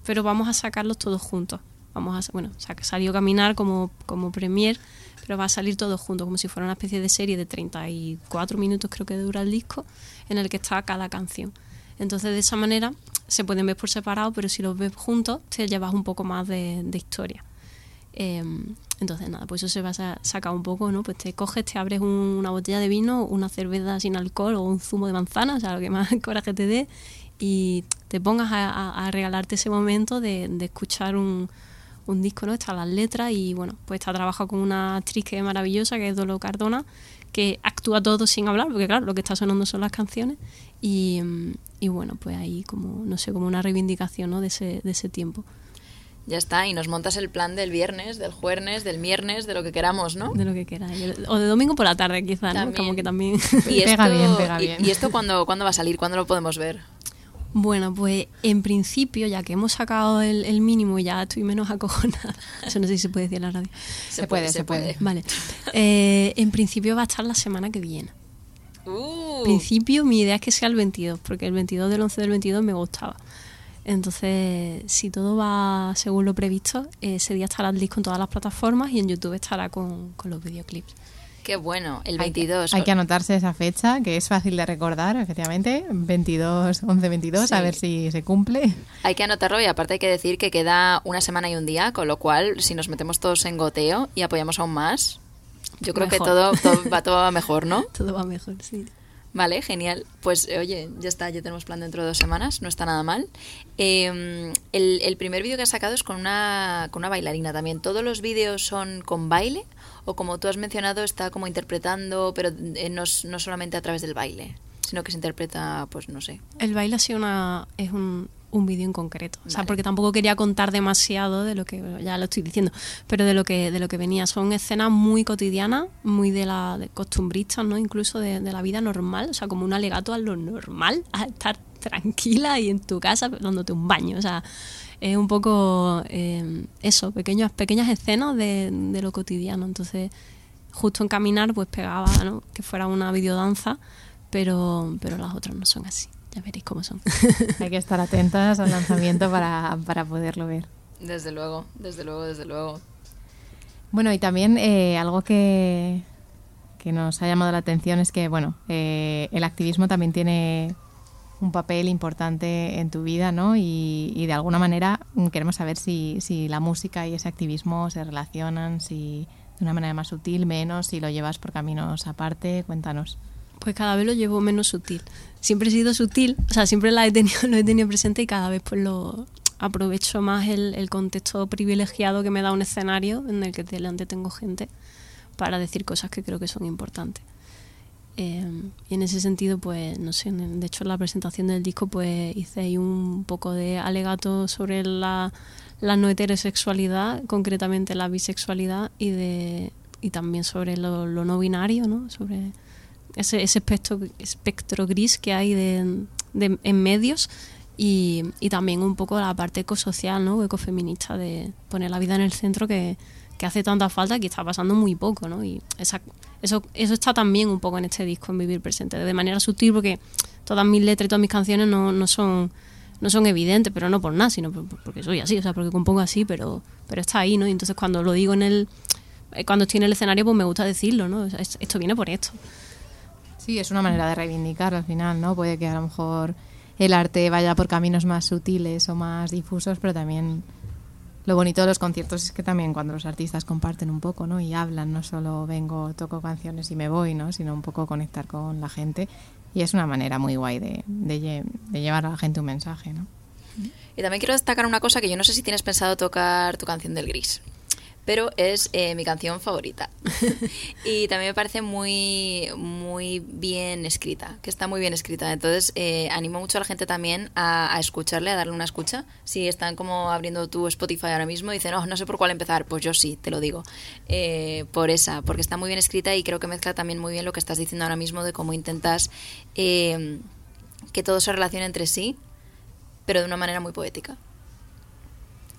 [SPEAKER 3] Pero vamos a sacarlos todos juntos. Vamos a, bueno, sa- salió Caminar como, como premier, pero va a salir todo juntos, como si fuera una especie de serie de 34 minutos creo que dura el disco, en el que está cada canción. Entonces de esa manera se pueden ver por separado, pero si los ves juntos te llevas un poco más de historia. Eh, entonces nada, pues eso se va a sa- sacar un poco, ¿no? Pues te coges, te abres un- una botella de vino, una cerveza sin alcohol o un zumo de manzana, o sea, lo que más coraje te dé, y te pongas a, regalarte ese momento de, de escuchar un, disco, ¿no? Están las letras y bueno, pues está trabajado con una actriz que es maravillosa, que es Dolo Cardona, que actúa todo sin hablar, porque claro, lo que está sonando son las canciones, y, y bueno, pues ahí como, no sé, como una reivindicación, ¿no? De ese, de ese tiempo.
[SPEAKER 2] Ya está, y nos montas el plan del viernes, del jueves, del viernes, de lo que queramos, ¿no?
[SPEAKER 3] De lo que queráis. O de domingo por la tarde, quizá, ¿no? Como que también.
[SPEAKER 2] Y esto,
[SPEAKER 1] Pega bien, pega
[SPEAKER 2] y-
[SPEAKER 1] bien.
[SPEAKER 2] ¿Y, esto cuándo, cuándo va a salir? ¿Cuándo lo podemos ver?
[SPEAKER 3] Bueno, pues en principio, ya que hemos sacado el, el mínimo, ya estoy menos acojonada. Eso no sé si se puede decir en la radio.
[SPEAKER 1] Se puede, se puede.
[SPEAKER 3] Vale. Eh, en principio va a estar la semana que viene.
[SPEAKER 2] Uh,
[SPEAKER 3] En principio, mi idea es que sea el 22, porque el 22 del 11 del 22 me gustaba. Entonces, si todo va según lo previsto, ese día estará el disco en todas las plataformas y en YouTube estará con, con los videoclips.
[SPEAKER 2] qué bueno, el
[SPEAKER 1] Hay que-
[SPEAKER 2] 22.
[SPEAKER 1] Hay que, anotarse esa fecha, que es fácil de recordar, efectivamente. 22, 11, 22, a ver si se cumple.
[SPEAKER 2] Hay que anotarlo y aparte hay que decir que queda una semana y un día, con lo cual si nos metemos todos en goteo y apoyamos aún más, yo creo que todo, todo va todo va mejor, ¿no?
[SPEAKER 3] Todo va mejor, sí.
[SPEAKER 2] Vale, genial. Pues eh, oye, ya está, ya tenemos plan dentro de dos semanas, no está nada mal. Eh, el, primer vídeo que has sacado es con una, con una bailarina también. ¿Todos los vídeos son con baile? ¿O como tú has mencionado, está como interpretando, pero eh, no, no solamente a través del baile? sino que se interpreta, pues no sé.
[SPEAKER 3] El baile ha sido una, es un, un vídeo en concreto. O sea, porque tampoco quería contar demasiado de lo que, ya lo estoy diciendo, pero de lo que, de lo que venía. Son escenas muy cotidianas, muy de la de costumbristas, ¿no? Incluso de, de la vida normal, o sea, como un alegato a lo normal, a estar tranquila y en tu casa dándote un baño. O sea, es un poco eh, eso, pequeñas, pequeñas escenas de, de, lo cotidiano. Entonces, justo en caminar, pues pegaba ¿no? que fuera una videodanza, pero, pero las otras no son así. Ya veréis cómo son.
[SPEAKER 1] Hay que estar atentas al lanzamiento para, para poderlo ver.
[SPEAKER 2] Desde luego, desde luego, desde luego.
[SPEAKER 1] Bueno, y también eh, algo que, que nos ha llamado la atención es que, bueno, eh, el activismo también tiene un papel importante en tu vida, ¿no? Y, y, de alguna manera queremos saber si, si la música y ese activismo se relacionan, si de una manera más sutil, menos, si lo llevas por caminos aparte. Cuéntanos.
[SPEAKER 3] Pues cada vez lo llevo menos sutil. Siempre he sido sutil, o sea, siempre la he tenido, lo he tenido presente y cada vez pues lo aprovecho más el, el contexto privilegiado que me da un escenario en el que delante tengo gente para decir cosas que creo que son importantes. Eh, y en ese sentido, pues, no sé, de hecho en la presentación del disco, pues hice ahí un poco de alegato sobre la, la no heterosexualidad, concretamente la bisexualidad, y, de, y también sobre lo, lo no binario, ¿no? Sobre ese, ese espectro, espectro gris que hay de, en medios y, y, también un poco la parte ecosocial, ¿no? ecofeminista, de poner la vida en el centro que, que hace tanta falta que está pasando muy poco, ¿no? Y esa, eso, eso está también un poco en este disco, en Vivir Presente, de manera sutil, porque todas mis letras y todas mis canciones no, no son no son evidentes, pero no por nada, sino porque soy así, o sea, porque compongo así, pero, pero está ahí, ¿no? Y entonces cuando lo digo en el, cuando estoy en el escenario, pues me gusta decirlo, ¿no? Esto viene por esto.
[SPEAKER 1] Sí, es una manera de reivindicar al final, ¿no? Puede que a lo mejor el arte vaya por caminos más sutiles o más difusos, pero también lo bonito de los conciertos es que también cuando los artistas comparten un poco, ¿no? Y hablan, no solo vengo, toco canciones y me voy, ¿no? Sino un poco conectar con la gente. Y es una manera muy guay de, llevar a la gente un mensaje, ¿no?
[SPEAKER 2] Y también quiero destacar una cosa que yo no sé si tienes pensado tocar tu canción del gris pero es eh, mi canción favorita. y también me parece muy, muy bien escrita, que está muy bien escrita. Entonces, eh, animo mucho a la gente también a, a, escucharle, a darle una escucha. Si están como abriendo tu Spotify ahora mismo y dicen, no, no sé por cuál empezar, pues yo sí, te lo digo. Eh, por esa, porque está muy bien escrita y creo que mezcla también muy bien lo que estás diciendo ahora mismo de cómo intentas que todo se relacione entre sí, pero de una manera muy poética.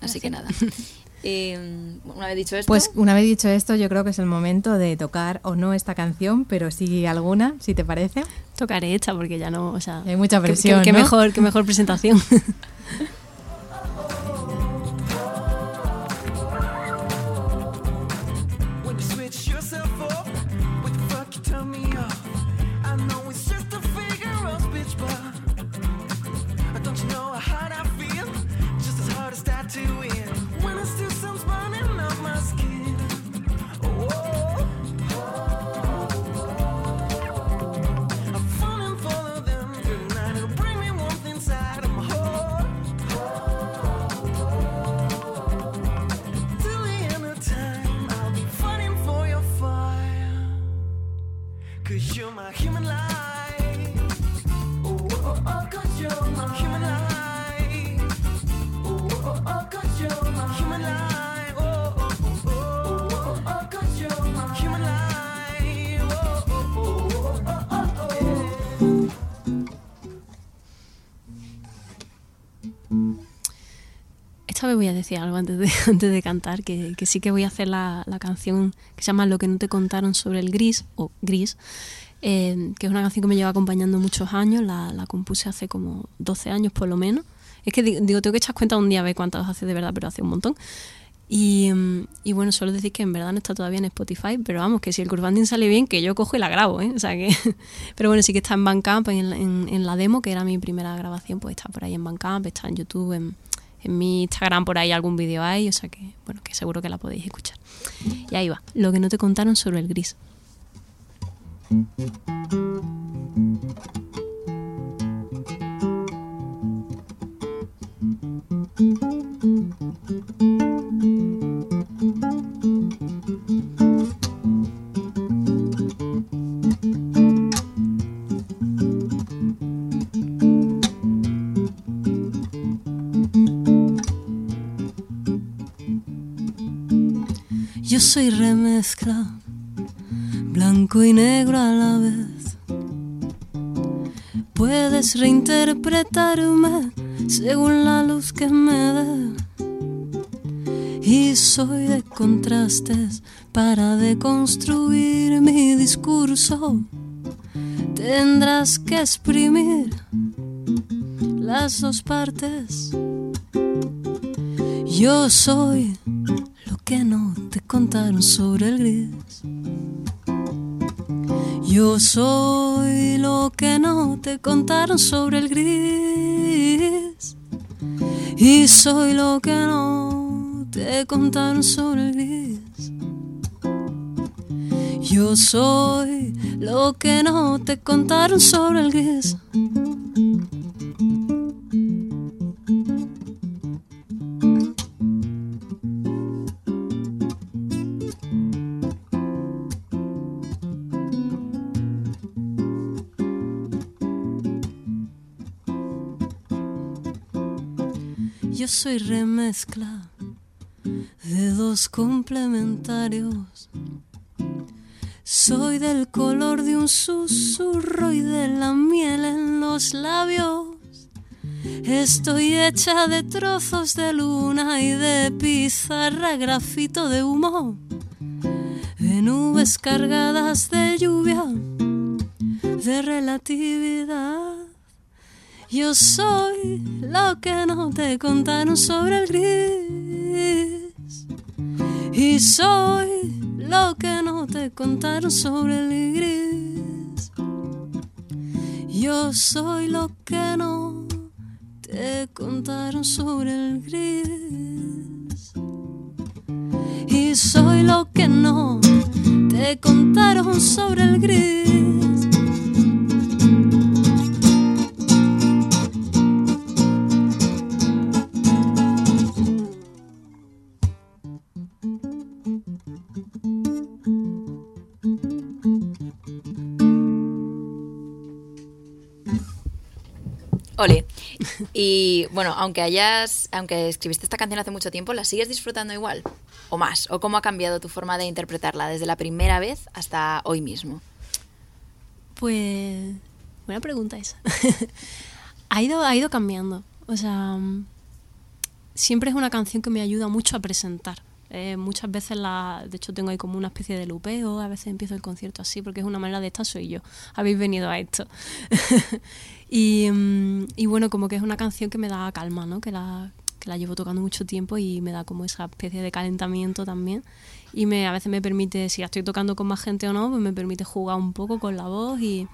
[SPEAKER 2] Así que nada. Eh, una vez dicho esto.
[SPEAKER 1] Pues una vez dicho esto, yo creo que es el momento de tocar o no esta canción, pero sí alguna, si te parece.
[SPEAKER 3] Tocaré esta porque ya no. O sea,
[SPEAKER 1] hay mucha presión.
[SPEAKER 3] Qué, qué,
[SPEAKER 1] ¿no?
[SPEAKER 3] mejor, qué mejor presentación. Voy a decir algo antes de, antes de cantar, que, que, sí que voy a hacer la, la, canción que se llama Lo que no te contaron sobre el gris, o gris, eh, que es una canción que me lleva acompañando muchos años, la, la, compuse hace como 12 años por lo menos. Es que digo, tengo que echar cuenta un día a ver cuántas hace de verdad, pero hace un montón. Y, y, bueno, solo decir que en verdad no está todavía en Spotify, pero vamos, que si el curvanding sale bien, que yo cojo y la grabo, ¿eh? O sea que... pero bueno, sí que está en Bandcamp, en, en, en, la demo, que era mi primera grabación, pues está por ahí en Bandcamp, está en YouTube, en, en mi Instagram por ahí algún vídeo hay, o sea que, bueno, que seguro que la podéis escuchar. Y ahí va, lo que no te contaron sobre el gris.
[SPEAKER 4] Yo soy remezcla, blanco y negro a la vez. Puedes reinterpretarme según la luz que me dé. Y soy de contrastes para deconstruir mi discurso. Tendrás que exprimir las dos partes. Yo soy que no te contaron sobre el gris. Yo soy lo que no te contaron sobre el gris. Y soy lo que no te contaron sobre el gris. Yo soy lo que no te contaron sobre el gris. Yo soy remezcla de dos complementarios. Soy del color de un susurro y de la miel en los labios. Estoy hecha de trozos de luna y de pizarra, grafito de humo, de nubes cargadas de lluvia, de relatividad. Yo soy lo que no te contaron sobre el gris. Y soy lo que no te contaron sobre el gris. Yo soy lo que no te contaron sobre el gris. Y soy lo que no te contaron sobre el gris.
[SPEAKER 2] Ole. Y bueno, aunque hayas, aunque escribiste esta canción hace mucho tiempo, ¿la sigues disfrutando igual? ¿O más? ¿O cómo ha cambiado tu forma de interpretarla desde la primera vez hasta hoy mismo?
[SPEAKER 3] Pues buena pregunta esa. ha ido, ha ido cambiando. O sea, mm, siempre es una canción que me ayuda mucho a presentar. Eh, muchas veces la, de hecho tengo ahí como una especie de lupeo, a veces empiezo el concierto así, porque es una manera de esta soy yo. Habéis venido a esto. y, mm, y bueno, como que es una canción que me da calma, ¿no? Que la, que la llevo tocando mucho tiempo y me da como esa especie de calentamiento también. Y me, a veces me permite, si estoy tocando con más gente o no, pues me permite jugar un poco con la voz y,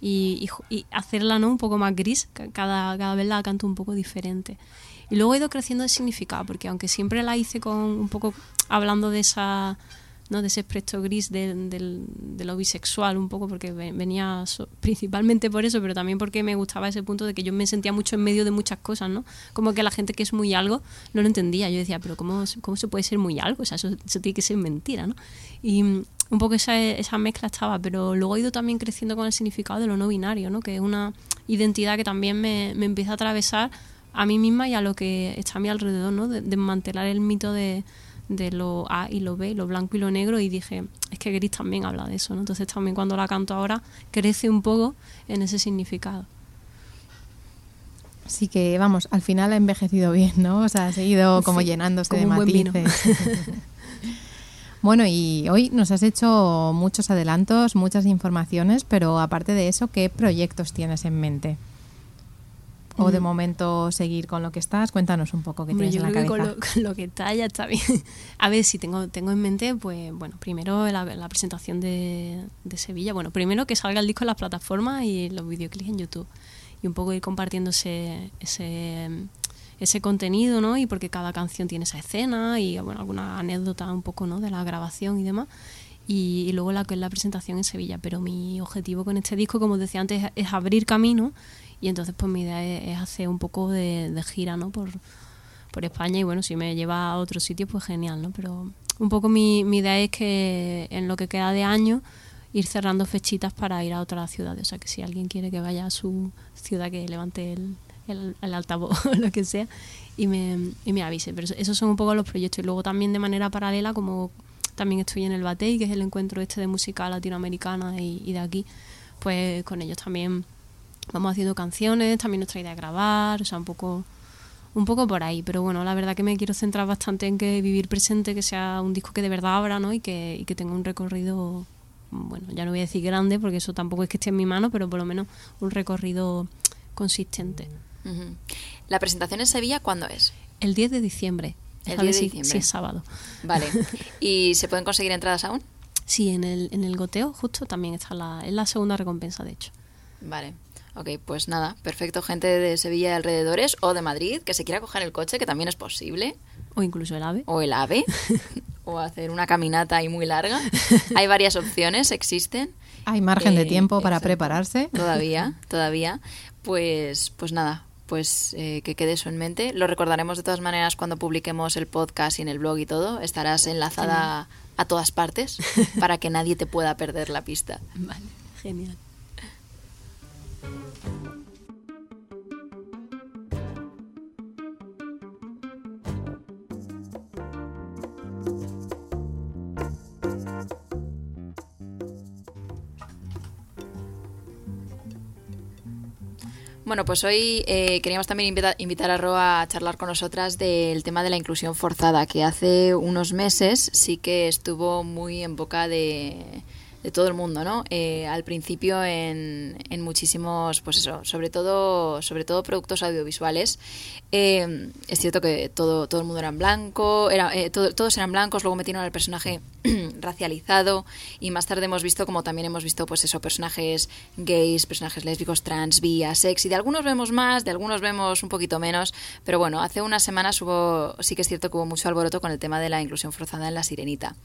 [SPEAKER 3] y, y hacerla ¿no? un poco más gris. Ca- Cada, cada vez la canto un poco diferente. Y luego he ido creciendo de significado, porque aunque siempre la hice con un poco hablando de esa ¿no? de ese aspecto gris de, de lo bisexual un poco porque ve- venía principalmente por eso pero también porque me gustaba ese punto de que yo me sentía mucho en medio de muchas cosas no como que la gente que es muy algo no lo entendía. Yo decía pero cómo, cómo se puede ser muy algo o sea eso, eso tiene que ser mentira no y mm, un poco esa, esa mezcla estaba pero luego he ido también creciendo con el significado de lo no binario no que es una identidad que también me, me empieza a atravesar a mí misma y a lo que está a mi alrededor no de, desmantelar el mito de de lo A y lo B, lo blanco y lo negro, y dije, es que Gris también habla de eso, ¿no? Entonces también cuando la canto ahora crece un poco en ese significado.
[SPEAKER 1] Así que, vamos, al final ha envejecido bien, ¿no? O sea, ha seguido como
[SPEAKER 3] Sí,
[SPEAKER 1] llenándose
[SPEAKER 3] como
[SPEAKER 1] de matices. bueno, y hoy nos has hecho muchos adelantos, muchas informaciones, pero aparte de eso, ¿qué proyectos tienes en mente? O de momento seguir con lo que estás, cuéntanos un poco qué
[SPEAKER 3] Hombre,
[SPEAKER 1] tienes
[SPEAKER 3] yo
[SPEAKER 1] en la
[SPEAKER 3] creo que
[SPEAKER 1] cabeza.
[SPEAKER 3] con lo, con lo que está ya está bien. A ver, si tengo, tengo en mente, pues bueno, primero la, la presentación de, de Sevilla. Bueno, primero que salga el disco en las plataformas y los videoclips en YouTube. Y un poco ir compartiendo ese, ese, ese contenido, ¿no? Y porque cada canción tiene esa escena y, bueno, alguna anécdota un poco, ¿no? De la grabación y demás. Y, y luego la que es la presentación en Sevilla. Pero mi objetivo con este disco, como os decía antes, es, es abrir camino. Y entonces, pues mi idea es, hacer un poco de, gira, ¿no? Por, por España y bueno, si me lleva a otro sitio, pues genial, ¿no? Pero un poco mi, idea es que en lo que queda de año ir cerrando fechitas para ir a otras ciudades. O sea, que si alguien quiere que vaya a su ciudad, que levante el, el, altavoz o lo que sea y me, y me avise. Pero eso- esos son un poco los proyectos. Y luego también de manera paralela, como también estoy en el Batey, que es el encuentro este de música latinoamericana y, y de aquí, pues con ellos también vamos haciendo canciones, también nuestra idea de grabar, o sea, un poco un poco por ahí, pero bueno, la verdad que me quiero centrar bastante en que vivir presente, que sea un disco que de verdad abra, ¿no? Y que, y que tenga un recorrido, bueno, ya no voy a decir grande, porque eso tampoco es que esté en mi mano, pero por lo menos un recorrido consistente.
[SPEAKER 2] ¿La presentación en Sevilla cuándo es?
[SPEAKER 3] El 10 de diciembre.
[SPEAKER 2] El
[SPEAKER 3] Esta vez
[SPEAKER 2] 10 de diciembre.
[SPEAKER 3] Sí, es sábado.
[SPEAKER 2] Vale. ¿Y se pueden conseguir entradas aún?
[SPEAKER 3] Sí, en el, en el goteo justo también está la, es la segunda recompensa, de hecho.
[SPEAKER 2] Vale. Ok, pues nada, perfecto. Gente de Sevilla y alrededores o de Madrid que se quiera coger el coche, que también es posible.
[SPEAKER 3] O incluso el AVE.
[SPEAKER 2] O el AVE. o hacer una caminata ahí muy larga. Hay varias opciones, existen.
[SPEAKER 1] Hay margen de
[SPEAKER 2] Eh,
[SPEAKER 1] tiempo para
[SPEAKER 2] exacto.
[SPEAKER 1] prepararse.
[SPEAKER 2] Todavía, todavía. Pues, pues nada, pues eh, que quede eso en mente. Lo recordaremos de todas maneras cuando publiquemos el podcast y en el blog y todo. Estarás enlazada a todas partes para que nadie te pueda perder la pista.
[SPEAKER 3] Vale, genial.
[SPEAKER 2] Bueno, pues hoy eh, queríamos también invita- invitar a Roa a charlar con nosotras del tema de la inclusión forzada, que hace unos meses sí que estuvo muy en boca de, de todo el mundo, ¿no? Eh, al principio en, en muchísimos, pues eso, sobre todo, sobre todo productos audiovisuales. Eh, es cierto que todo, todo el mundo era blanco, era, eh, todo- todos eran blancos, luego metieron al personaje racializado y más tarde hemos visto como también hemos visto pues eso personajes gays personajes lésbicos trans bi sex y de algunos vemos más de algunos vemos un poquito menos pero bueno hace unas semanas hubo sí que es cierto que hubo mucho alboroto con el tema de la inclusión forzada en la sirenita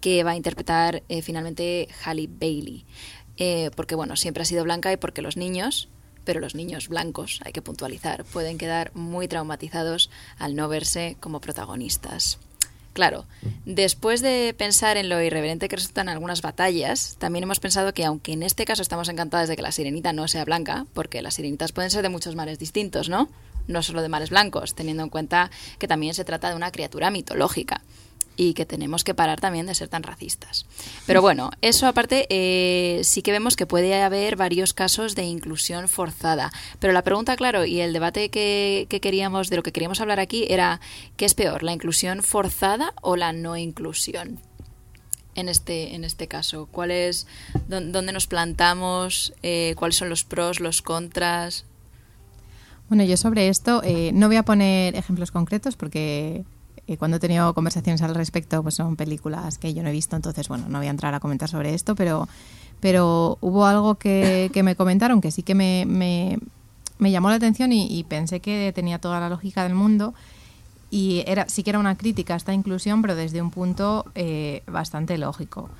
[SPEAKER 2] que va a interpretar eh, finalmente Halle Bailey Eh, porque bueno siempre ha sido blanca y porque los niños pero los niños blancos, hay que puntualizar, pueden quedar muy traumatizados al no verse como protagonistas. Claro, después de pensar en lo irreverente que resultan algunas batallas, también hemos pensado que aunque en este caso estamos encantadas de que la sirenita no sea blanca, porque las sirenitas pueden ser de muchos mares distintos, ¿no? No solo de mares blancos, teniendo en cuenta que también se trata de una criatura mitológica y que tenemos que parar también de ser tan racistas. Pero bueno, eso aparte, eh, sí que vemos que puede haber varios casos de inclusión forzada. Pero la pregunta, claro, y el debate que, que queríamos, de lo que queríamos hablar aquí era, ¿qué es peor, la inclusión forzada o la no inclusión? En este, en este caso, ¿cuál es, dó- dónde nos plantamos, eh, cuáles son los pros, los contras?
[SPEAKER 1] Bueno, yo sobre esto eh, no voy a poner ejemplos concretos porque eh, cuando he tenido conversaciones al respecto pues son películas que yo no he visto, entonces bueno, no voy a entrar a comentar sobre esto, pero, pero hubo algo que, que me comentaron que sí que me, me, llamó la atención y, y pensé que tenía toda la lógica del mundo y era sí que era una crítica a esta inclusión, pero desde un punto eh, bastante lógico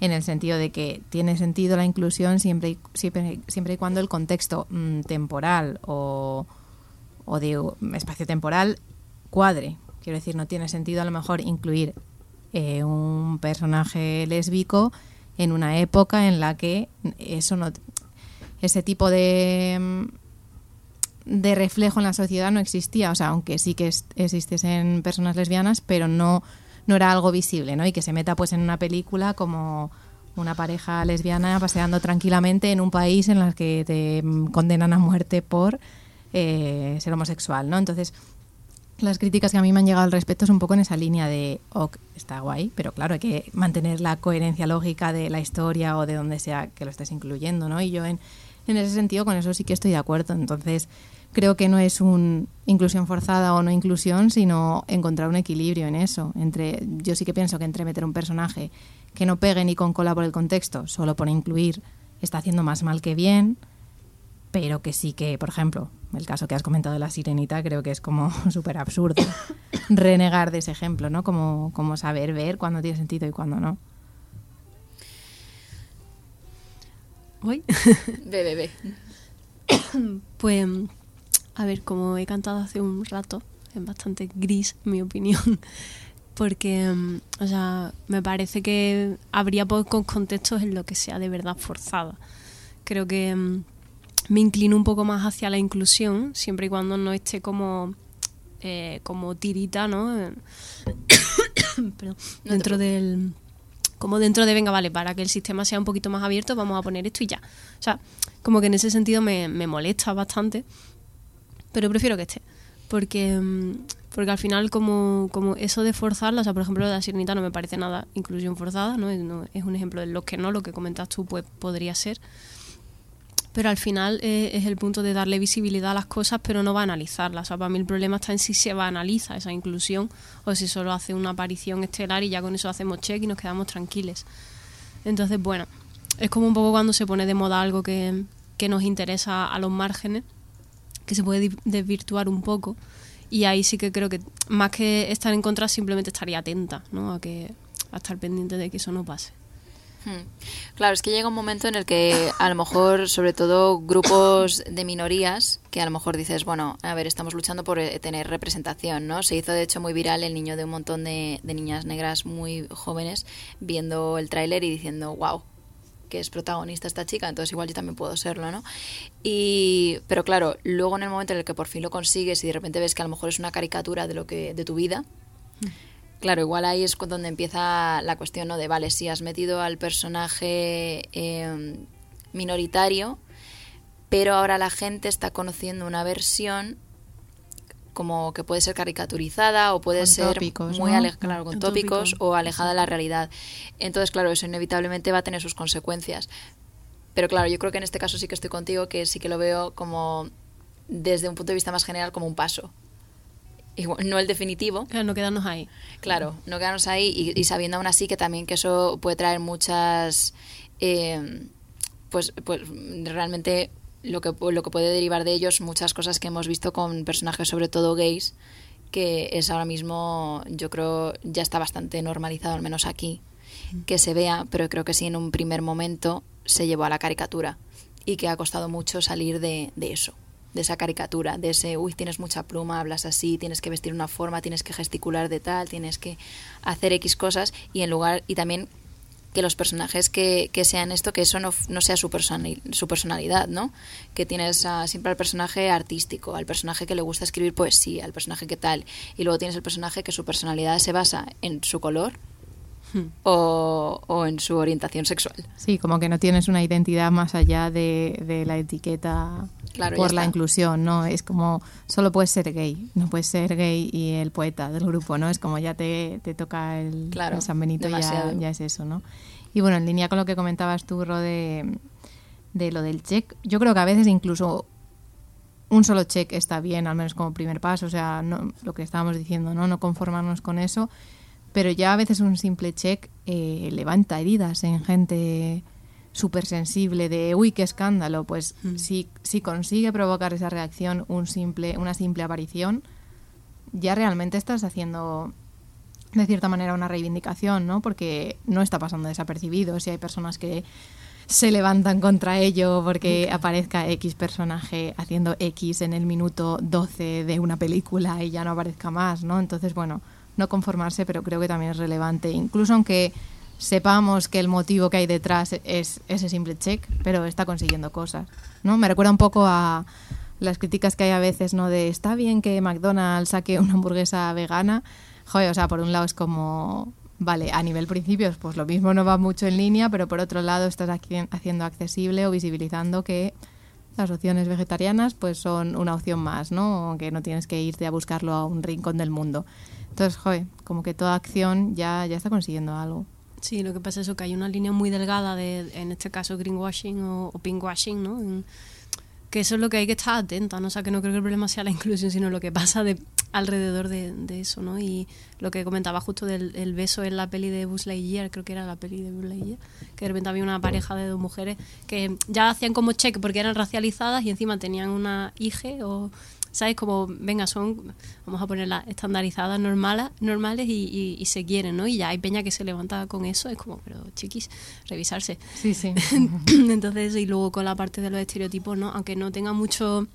[SPEAKER 1] en el sentido de que tiene sentido la inclusión siempre y, siempre, siempre y cuando el contexto mm, temporal o, o de espacio temporal cuadre. Quiero decir, no tiene sentido a lo mejor incluir eh, un personaje lésbico en una época en la que eso no ese tipo de mm, de reflejo en la sociedad no existía, o sea, aunque sí que es- existiesen personas lesbianas, pero no no era algo visible, ¿no? Y que se meta pues en una película como una pareja lesbiana paseando tranquilamente en un país en el que te mm, condenan a muerte por eh, ser homosexual, ¿no? Entonces, las críticas que a mí me han llegado al respecto es un poco en esa línea de, ok, está guay, pero claro, hay que mantener la coherencia lógica de la historia o de donde sea que lo estés incluyendo, ¿no? Y yo en, en ese sentido con eso sí que estoy de acuerdo. Entonces, creo que no es un inclusión forzada o no inclusión, sino encontrar un equilibrio en eso. Entre, yo sí que pienso que entre meter un personaje que no pegue ni con cola por el contexto, solo por incluir, está haciendo más mal que bien, pero que sí que, por ejemplo, el caso que has comentado de la sirenita, creo que es como súper absurdo renegar de ese ejemplo, ¿no? Como, como saber ver cuándo tiene sentido y cuándo no.
[SPEAKER 2] Ve, ve.
[SPEAKER 3] Pues, a ver, como he cantado hace un rato, es bastante gris mi opinión, porque, o sea, me parece que habría pocos contextos en lo que sea de verdad forzada. Creo que me inclino un poco más hacia la inclusión, siempre y cuando no esté como, eh, como tirita, ¿no? Perdón, dentro del como dentro de, venga, vale, para que el sistema sea un poquito más abierto, vamos a poner esto y ya. O sea, como que en ese sentido me, me molesta bastante, pero prefiero que esté. Porque, mm, porque al final, como, como eso de forzarla, o sea, por ejemplo, la sirenita no me parece nada inclusión forzada, ¿no? Es, no- es un ejemplo de los que no, lo que comentas tú, pues podría ser. Pero al final eh, es el punto de darle visibilidad a las cosas, pero no va a analizarlas. O sea, para mí el problema está en si se banaliza esa inclusión o si solo hace una aparición estelar y ya con eso hacemos check y nos quedamos tranquiles. Entonces, bueno, es como un poco cuando se pone de moda algo que, que nos interesa a los márgenes, que se puede desvirtuar un poco. Y ahí sí que creo que más que estar en contra, simplemente estaría atenta, ¿no? A, que, a estar pendiente de que eso no pase.
[SPEAKER 2] Claro, es que llega un momento en el que a lo mejor, sobre todo grupos de minorías, que a lo mejor dices, bueno, a ver, estamos luchando por eh, tener representación, ¿no? Se hizo de hecho muy viral el niño de un montón de, de niñas negras muy jóvenes viendo el tráiler y diciendo, wow, que es protagonista esta chica, entonces igual yo también puedo serlo, ¿no? Y, pero claro, luego en el momento en el que por fin lo consigues y de repente ves que a lo mejor es una caricatura de lo que de tu vida, Claro, igual ahí es donde empieza la cuestión, ¿no? De, vale, si has metido al personaje eh, minoritario, pero ahora la gente está conociendo una versión como que puede ser caricaturizada o puede
[SPEAKER 1] Con
[SPEAKER 2] ser
[SPEAKER 1] tópicos,
[SPEAKER 2] muy
[SPEAKER 1] ¿no?
[SPEAKER 2] ale- claro, con tópicos. o alejada de la realidad. Entonces, claro, eso inevitablemente va a tener sus consecuencias. Pero claro, yo creo que en este caso sí que estoy contigo, que sí que lo veo como desde un punto de vista más general como un paso. Igual, no el definitivo,
[SPEAKER 3] Claro, no quedarnos ahí.
[SPEAKER 2] Claro, no quedarnos ahí y, y sabiendo aún así que también que eso puede traer muchas, eh, pues, pues realmente lo que, lo que puede derivar de ellos muchas cosas que hemos visto con personajes sobre todo gays, que es ahora mismo, yo creo, ya está bastante normalizado, al menos aquí, que se vea, pero creo que sí en un primer momento se llevó a la caricatura y que ha costado mucho salir de, de eso de esa caricatura, de ese, uy, tienes mucha pluma, hablas así, tienes que vestir una forma, tienes que gesticular de tal, tienes que hacer X cosas y en lugar, y también que los personajes que, que sean esto, que eso no, no sea su, su personalidad, ¿no? Que tienes siempre al personaje artístico, al personaje que le gusta escribir poesía, al personaje que tal, y luego tienes el personaje que su personalidad se basa en su color o, o en su orientación sexual.
[SPEAKER 1] Sí, como que no tienes una identidad más allá de, de la etiqueta
[SPEAKER 2] Claro,
[SPEAKER 1] por la
[SPEAKER 2] está.
[SPEAKER 1] inclusión, ¿no? Es como, solo puedes ser gay, no puedes ser gay y el poeta del grupo, ¿no? Es como ya te, te toca el,
[SPEAKER 2] Claro,
[SPEAKER 1] el San Benito, ya, ya es eso, ¿no? Y bueno, en línea con lo que comentabas tú, Ro, de, de lo del check, yo creo que a veces incluso un solo check está bien, al menos como primer paso, o sea, no, lo que estábamos diciendo, ¿no? No conformarnos con eso, pero ya a veces un simple check eh, levanta heridas en gente súper sensible de uy qué escándalo pues si, si consigue provocar esa reacción un simple una simple aparición ya realmente estás haciendo de cierta manera una reivindicación no porque no está pasando desapercibido. Si hay personas que se levantan contra ello porque aparezca X personaje haciendo X en el minuto 12 de una película y ya no aparezca más, ¿no? Entonces, bueno, no conformarse, pero creo que también es relevante, incluso aunque sepamos que el motivo que hay detrás es ese simple check, pero está consiguiendo cosas, ¿no? Me recuerda un poco a las críticas que hay a veces, ¿no? De está bien que McDonald's saque una hamburguesa vegana, joder, o sea, por un lado es como, vale, a nivel principios, pues lo mismo no va mucho en línea, pero por otro lado estás haci- haciendo accesible o visibilizando que las opciones vegetarianas pues son una opción más, ¿no? Que no tienes que irte a buscarlo a un rincón del mundo. Entonces, joder, como que toda acción ya, ya está consiguiendo algo.
[SPEAKER 3] Sí, lo que pasa es que hay una línea muy delgada de, en este caso, greenwashing o, o pinkwashing, ¿no? Que eso es lo que hay que estar atenta, ¿no? Sea, que no creo que el problema sea la inclusión, sino lo que pasa de, alrededor de, de eso, ¿no? Y lo que comentaba justo del el beso en la peli de Buzz Lightyear, creo que era la peli de Buzz Lightyear, que de repente había una pareja de dos mujeres que ya hacían como check porque eran racializadas y encima tenían una hija o... ¿Sabes? Como, venga, son, vamos a ponerlas estandarizadas, normales, normales y, y- y se quieren, ¿no? Y ya hay peña que se levanta con eso, es como, pero chiquis, revisarse.
[SPEAKER 1] Sí, sí.
[SPEAKER 3] Entonces, y luego con la parte de los estereotipos, ¿no? Aunque no tenga mucho,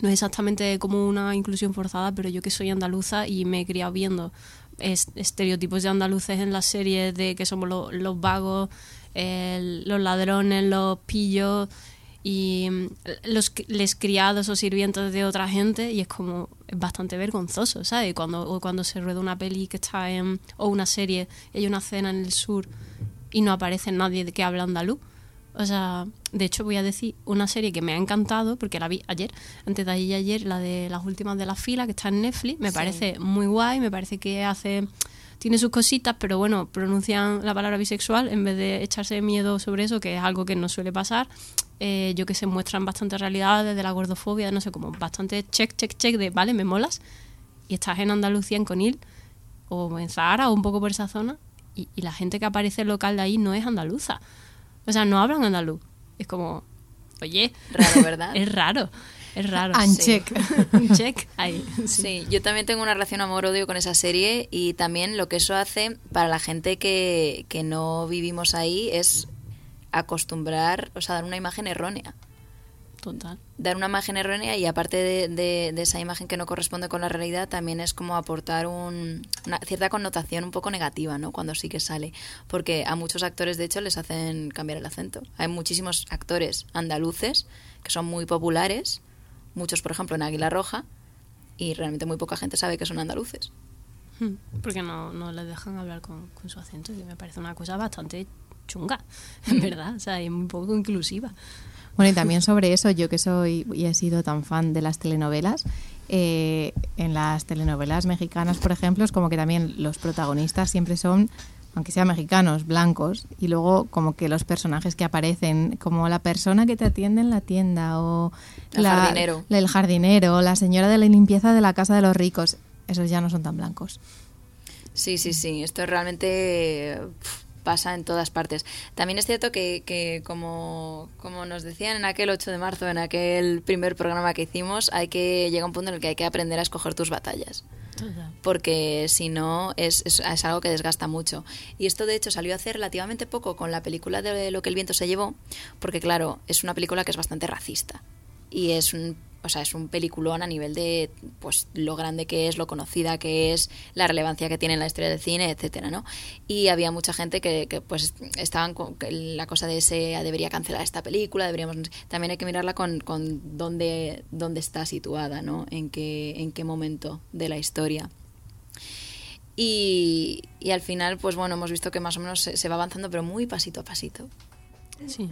[SPEAKER 3] no es exactamente como una inclusión forzada, pero yo que soy andaluza y me he criado viendo es- estereotipos de andaluces en las series de que somos lo- los vagos, los ladrones, los pillos. Y mm, los les criados o sirvientes de otra gente y es como es bastante vergonzoso, ¿sabes? Cuando, o cuando se rueda una peli que está en, o una serie, hay una cena en el sur y no aparece nadie que habla andaluz. O sea, de hecho voy a decir una serie que me ha encantado porque la vi ayer, antes de ayer y ayer, la de las últimas de la fila que está en Netflix, me parece muy guay, me parece que hace tiene sus cositas, pero bueno, pronuncian la palabra bisexual en vez de echarse miedo sobre eso, que es algo que no suele pasar. Eh, yo que se muestran bastantes realidades de la gordofobia, no sé, como bastante check, check, check de, vale, me molas. Y estás en Andalucía, en Conil, o en Zahara, o un poco por esa zona, y, y la gente que aparece local de ahí no es andaluza. O sea, no hablan andaluz. Es como, oye,
[SPEAKER 2] Raro, ¿verdad?
[SPEAKER 3] es raro. Es raro. Un check ahí.
[SPEAKER 2] Sí, yo también tengo una relación amor-odio con esa serie y también lo que eso hace para la gente que, que no vivimos ahí es acostumbrar, o sea, dar una imagen errónea.
[SPEAKER 3] Total.
[SPEAKER 2] Dar una imagen errónea y aparte de, de- de esa imagen que no corresponde con la realidad, también es como aportar un- una cierta connotación un poco negativa, ¿no? Cuando sí que sale. Porque a muchos actores, de hecho, les hacen cambiar el acento. Hay muchísimos actores andaluces que son muy populares, muchos, por ejemplo, en Águila Roja, y realmente muy poca gente sabe que son andaluces.
[SPEAKER 3] Hmm, Porque no, no les dejan hablar con, con su acento y me parece una cosa bastante chunga, en verdad. O sea, es muy poco inclusiva.
[SPEAKER 1] Bueno, y también sobre eso, yo que soy y he sido tan fan de las telenovelas, eh, en las telenovelas mexicanas, por ejemplo, es como que también los protagonistas siempre son, aunque sean mexicanos, blancos, y luego como que los personajes que aparecen, como la persona que te atiende en la tienda, o
[SPEAKER 2] El
[SPEAKER 1] la-
[SPEAKER 2] jardinero.
[SPEAKER 1] el jardinero, la señora de la limpieza de la casa de los ricos, esos ya no son tan blancos.
[SPEAKER 2] Sí, sí, sí. Esto realmente pf, pasa en todas partes. También es cierto que, que como, como nos decían en aquel 8 de marzo, en aquel primer programa que hicimos, hay que llega un punto en el que hay que aprender a escoger tus batallas. Porque si no, es, es, es algo que desgasta mucho. Y esto, de hecho, salió hace relativamente poco con la película de Lo que el viento se llevó, porque, claro, es una película que es bastante racista. Y es un, o sea, es un peliculón a nivel de pues lo grande que es, lo conocida que es, la relevancia que tiene en la historia del cine, etcétera, ¿no? Y había mucha gente que, que, pues estaban con la cosa de ese "Ah, debería cancelar esta película, deberíamos también hay que mirarla con, con dónde, dónde está situada, ¿no? En qué, en qué momento de la historia. Y, y al final, pues bueno, hemos visto que más o menos se, se va avanzando, pero muy pasito a pasito.
[SPEAKER 3] Sí.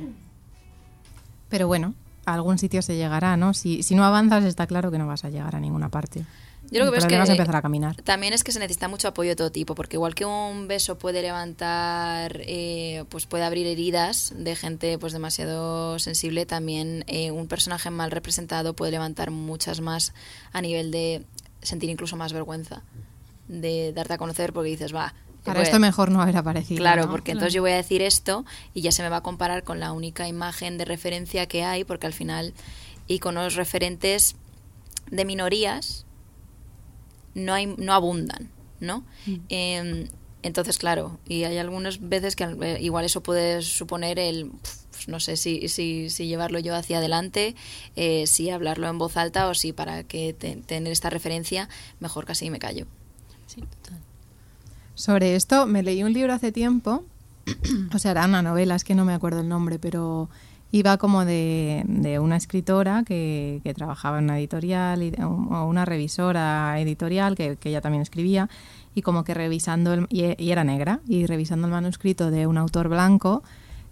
[SPEAKER 1] Pero bueno, a algún sitio se llegará, ¿no? Si, si no avanzas está claro que no vas a llegar a ninguna parte.
[SPEAKER 2] Yo lo que veo es que
[SPEAKER 1] es empezar a caminar.
[SPEAKER 2] también es que se necesita mucho apoyo de todo tipo, porque igual que un beso puede levantar, eh, pues puede abrir heridas de gente pues demasiado sensible, también eh, un personaje mal representado puede levantar muchas más a nivel de sentir incluso más vergüenza, de darte a conocer porque dices, va.
[SPEAKER 1] Para esto mejor no haber aparecido.
[SPEAKER 2] Claro,
[SPEAKER 1] ¿no?
[SPEAKER 2] porque entonces yo voy a decir esto y ya se me va a comparar con la única imagen de referencia que hay, porque al final iconos referentes de minorías no hay, no abundan, ¿no? Eh, entonces, claro, y hay algunas veces que eh, igual eso puede suponer el, pues, no sé si, si, si llevarlo yo hacia adelante, eh, si hablarlo en voz alta o si para que te- tener esta referencia mejor casi me callo.
[SPEAKER 3] Sí, total.
[SPEAKER 1] Sobre esto me leí un libro hace tiempo, o sea, era una novela, es que no me acuerdo el nombre, pero iba como de, de una escritora que, que trabajaba en una editorial o una revisora editorial que, que ella también escribía y como que revisando, el- y, y era negra, y revisando el manuscrito de un autor blanco,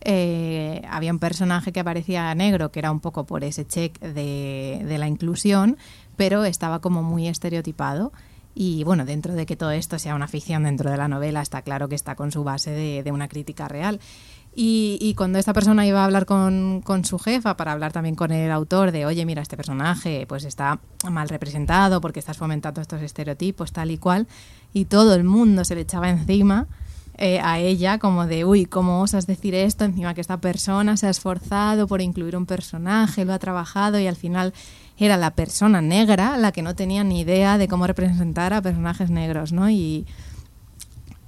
[SPEAKER 1] eh, había un personaje que aparecía negro, que era un poco por ese check de, de la inclusión, pero estaba como muy estereotipado. Y bueno, dentro de que todo esto sea una ficción dentro de la novela, está claro que está con su base de, una crítica real. Y, y cuando esta persona iba a hablar con, con su jefa para hablar también con el autor de, oye, mira, este personaje pues está mal representado porque estás fomentando estos estereotipos, tal y cual, y todo el mundo se le echaba encima eh, a ella como de, uy, ¿cómo osas decir esto? Encima que esta persona se ha esforzado por incluir un personaje, lo ha trabajado y al final era la persona negra la que no tenía ni idea de cómo representar a personajes negros, ¿no? Y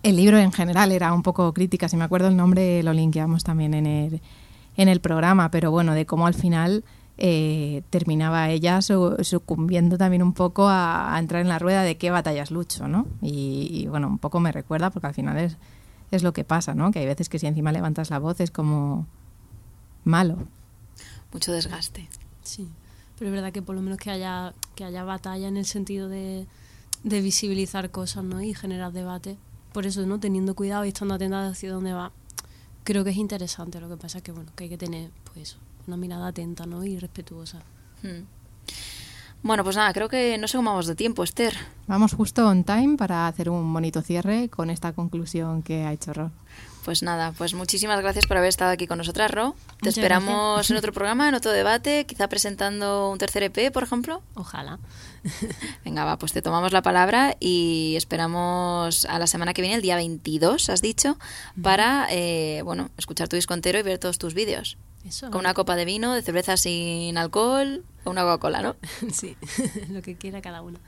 [SPEAKER 1] el libro en general era un poco crítica, si me acuerdo el nombre lo linkeamos también en el, en el programa, pero bueno, de cómo al final eh, terminaba ella su- sucumbiendo también un poco a, a entrar en la rueda de qué batallas lucho, ¿no? Y, y, bueno, un poco me recuerda porque al final es, es lo que pasa, ¿no? Que hay veces que si encima levantas la voz es como malo.
[SPEAKER 2] mucho desgaste.
[SPEAKER 3] Sí, pero es verdad que por lo menos que haya, que haya batalla en el sentido de, de visibilizar cosas ¿no? y generar debate. Por eso, ¿no? teniendo cuidado y estando atenta hacia dónde va, creo que es interesante. Lo que pasa es que, bueno, que hay que tener pues, una mirada atenta ¿no? y respetuosa.
[SPEAKER 2] Hmm. Bueno, pues nada, creo que no sé cómo vamos de tiempo, Esther.
[SPEAKER 1] Vamos justo on time para hacer un bonito cierre con esta conclusión que ha hecho Ro.
[SPEAKER 2] Pues nada, pues muchísimas gracias por haber estado aquí con nosotras, Ro. Te esperamos en otro programa, en otro debate, quizá presentando un tercer EP, por ejemplo.
[SPEAKER 3] Ojalá.
[SPEAKER 2] Venga, va, pues te tomamos la palabra y esperamos a la semana que viene, el día 22, has dicho, para, eh, bueno, escuchar tu disco entero y ver todos tus vídeos.
[SPEAKER 3] Eso.
[SPEAKER 2] Con una copa de vino, de cerveza sin alcohol o una Coca-Cola, ¿no?
[SPEAKER 3] sí, lo que quiera cada uno.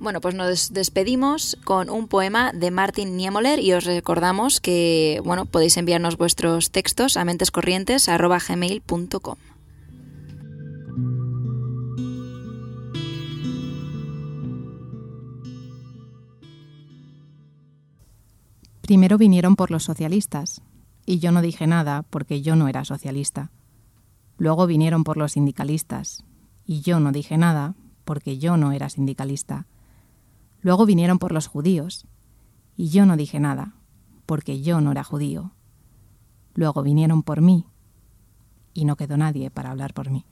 [SPEAKER 2] Bueno, pues nos despedimos con un poema de Martin Niemöller y os recordamos que, bueno, podéis enviarnos vuestros textos a mentescorrientes@gmail.com.
[SPEAKER 1] Primero vinieron por los socialistas, y yo no dije nada porque yo no era socialista. Luego vinieron por los sindicalistas, y yo no dije nada porque yo no era sindicalista. Luego vinieron por los judíos, y yo no dije nada porque yo no era judío. Luego vinieron por mí, y no quedó nadie para hablar por mí.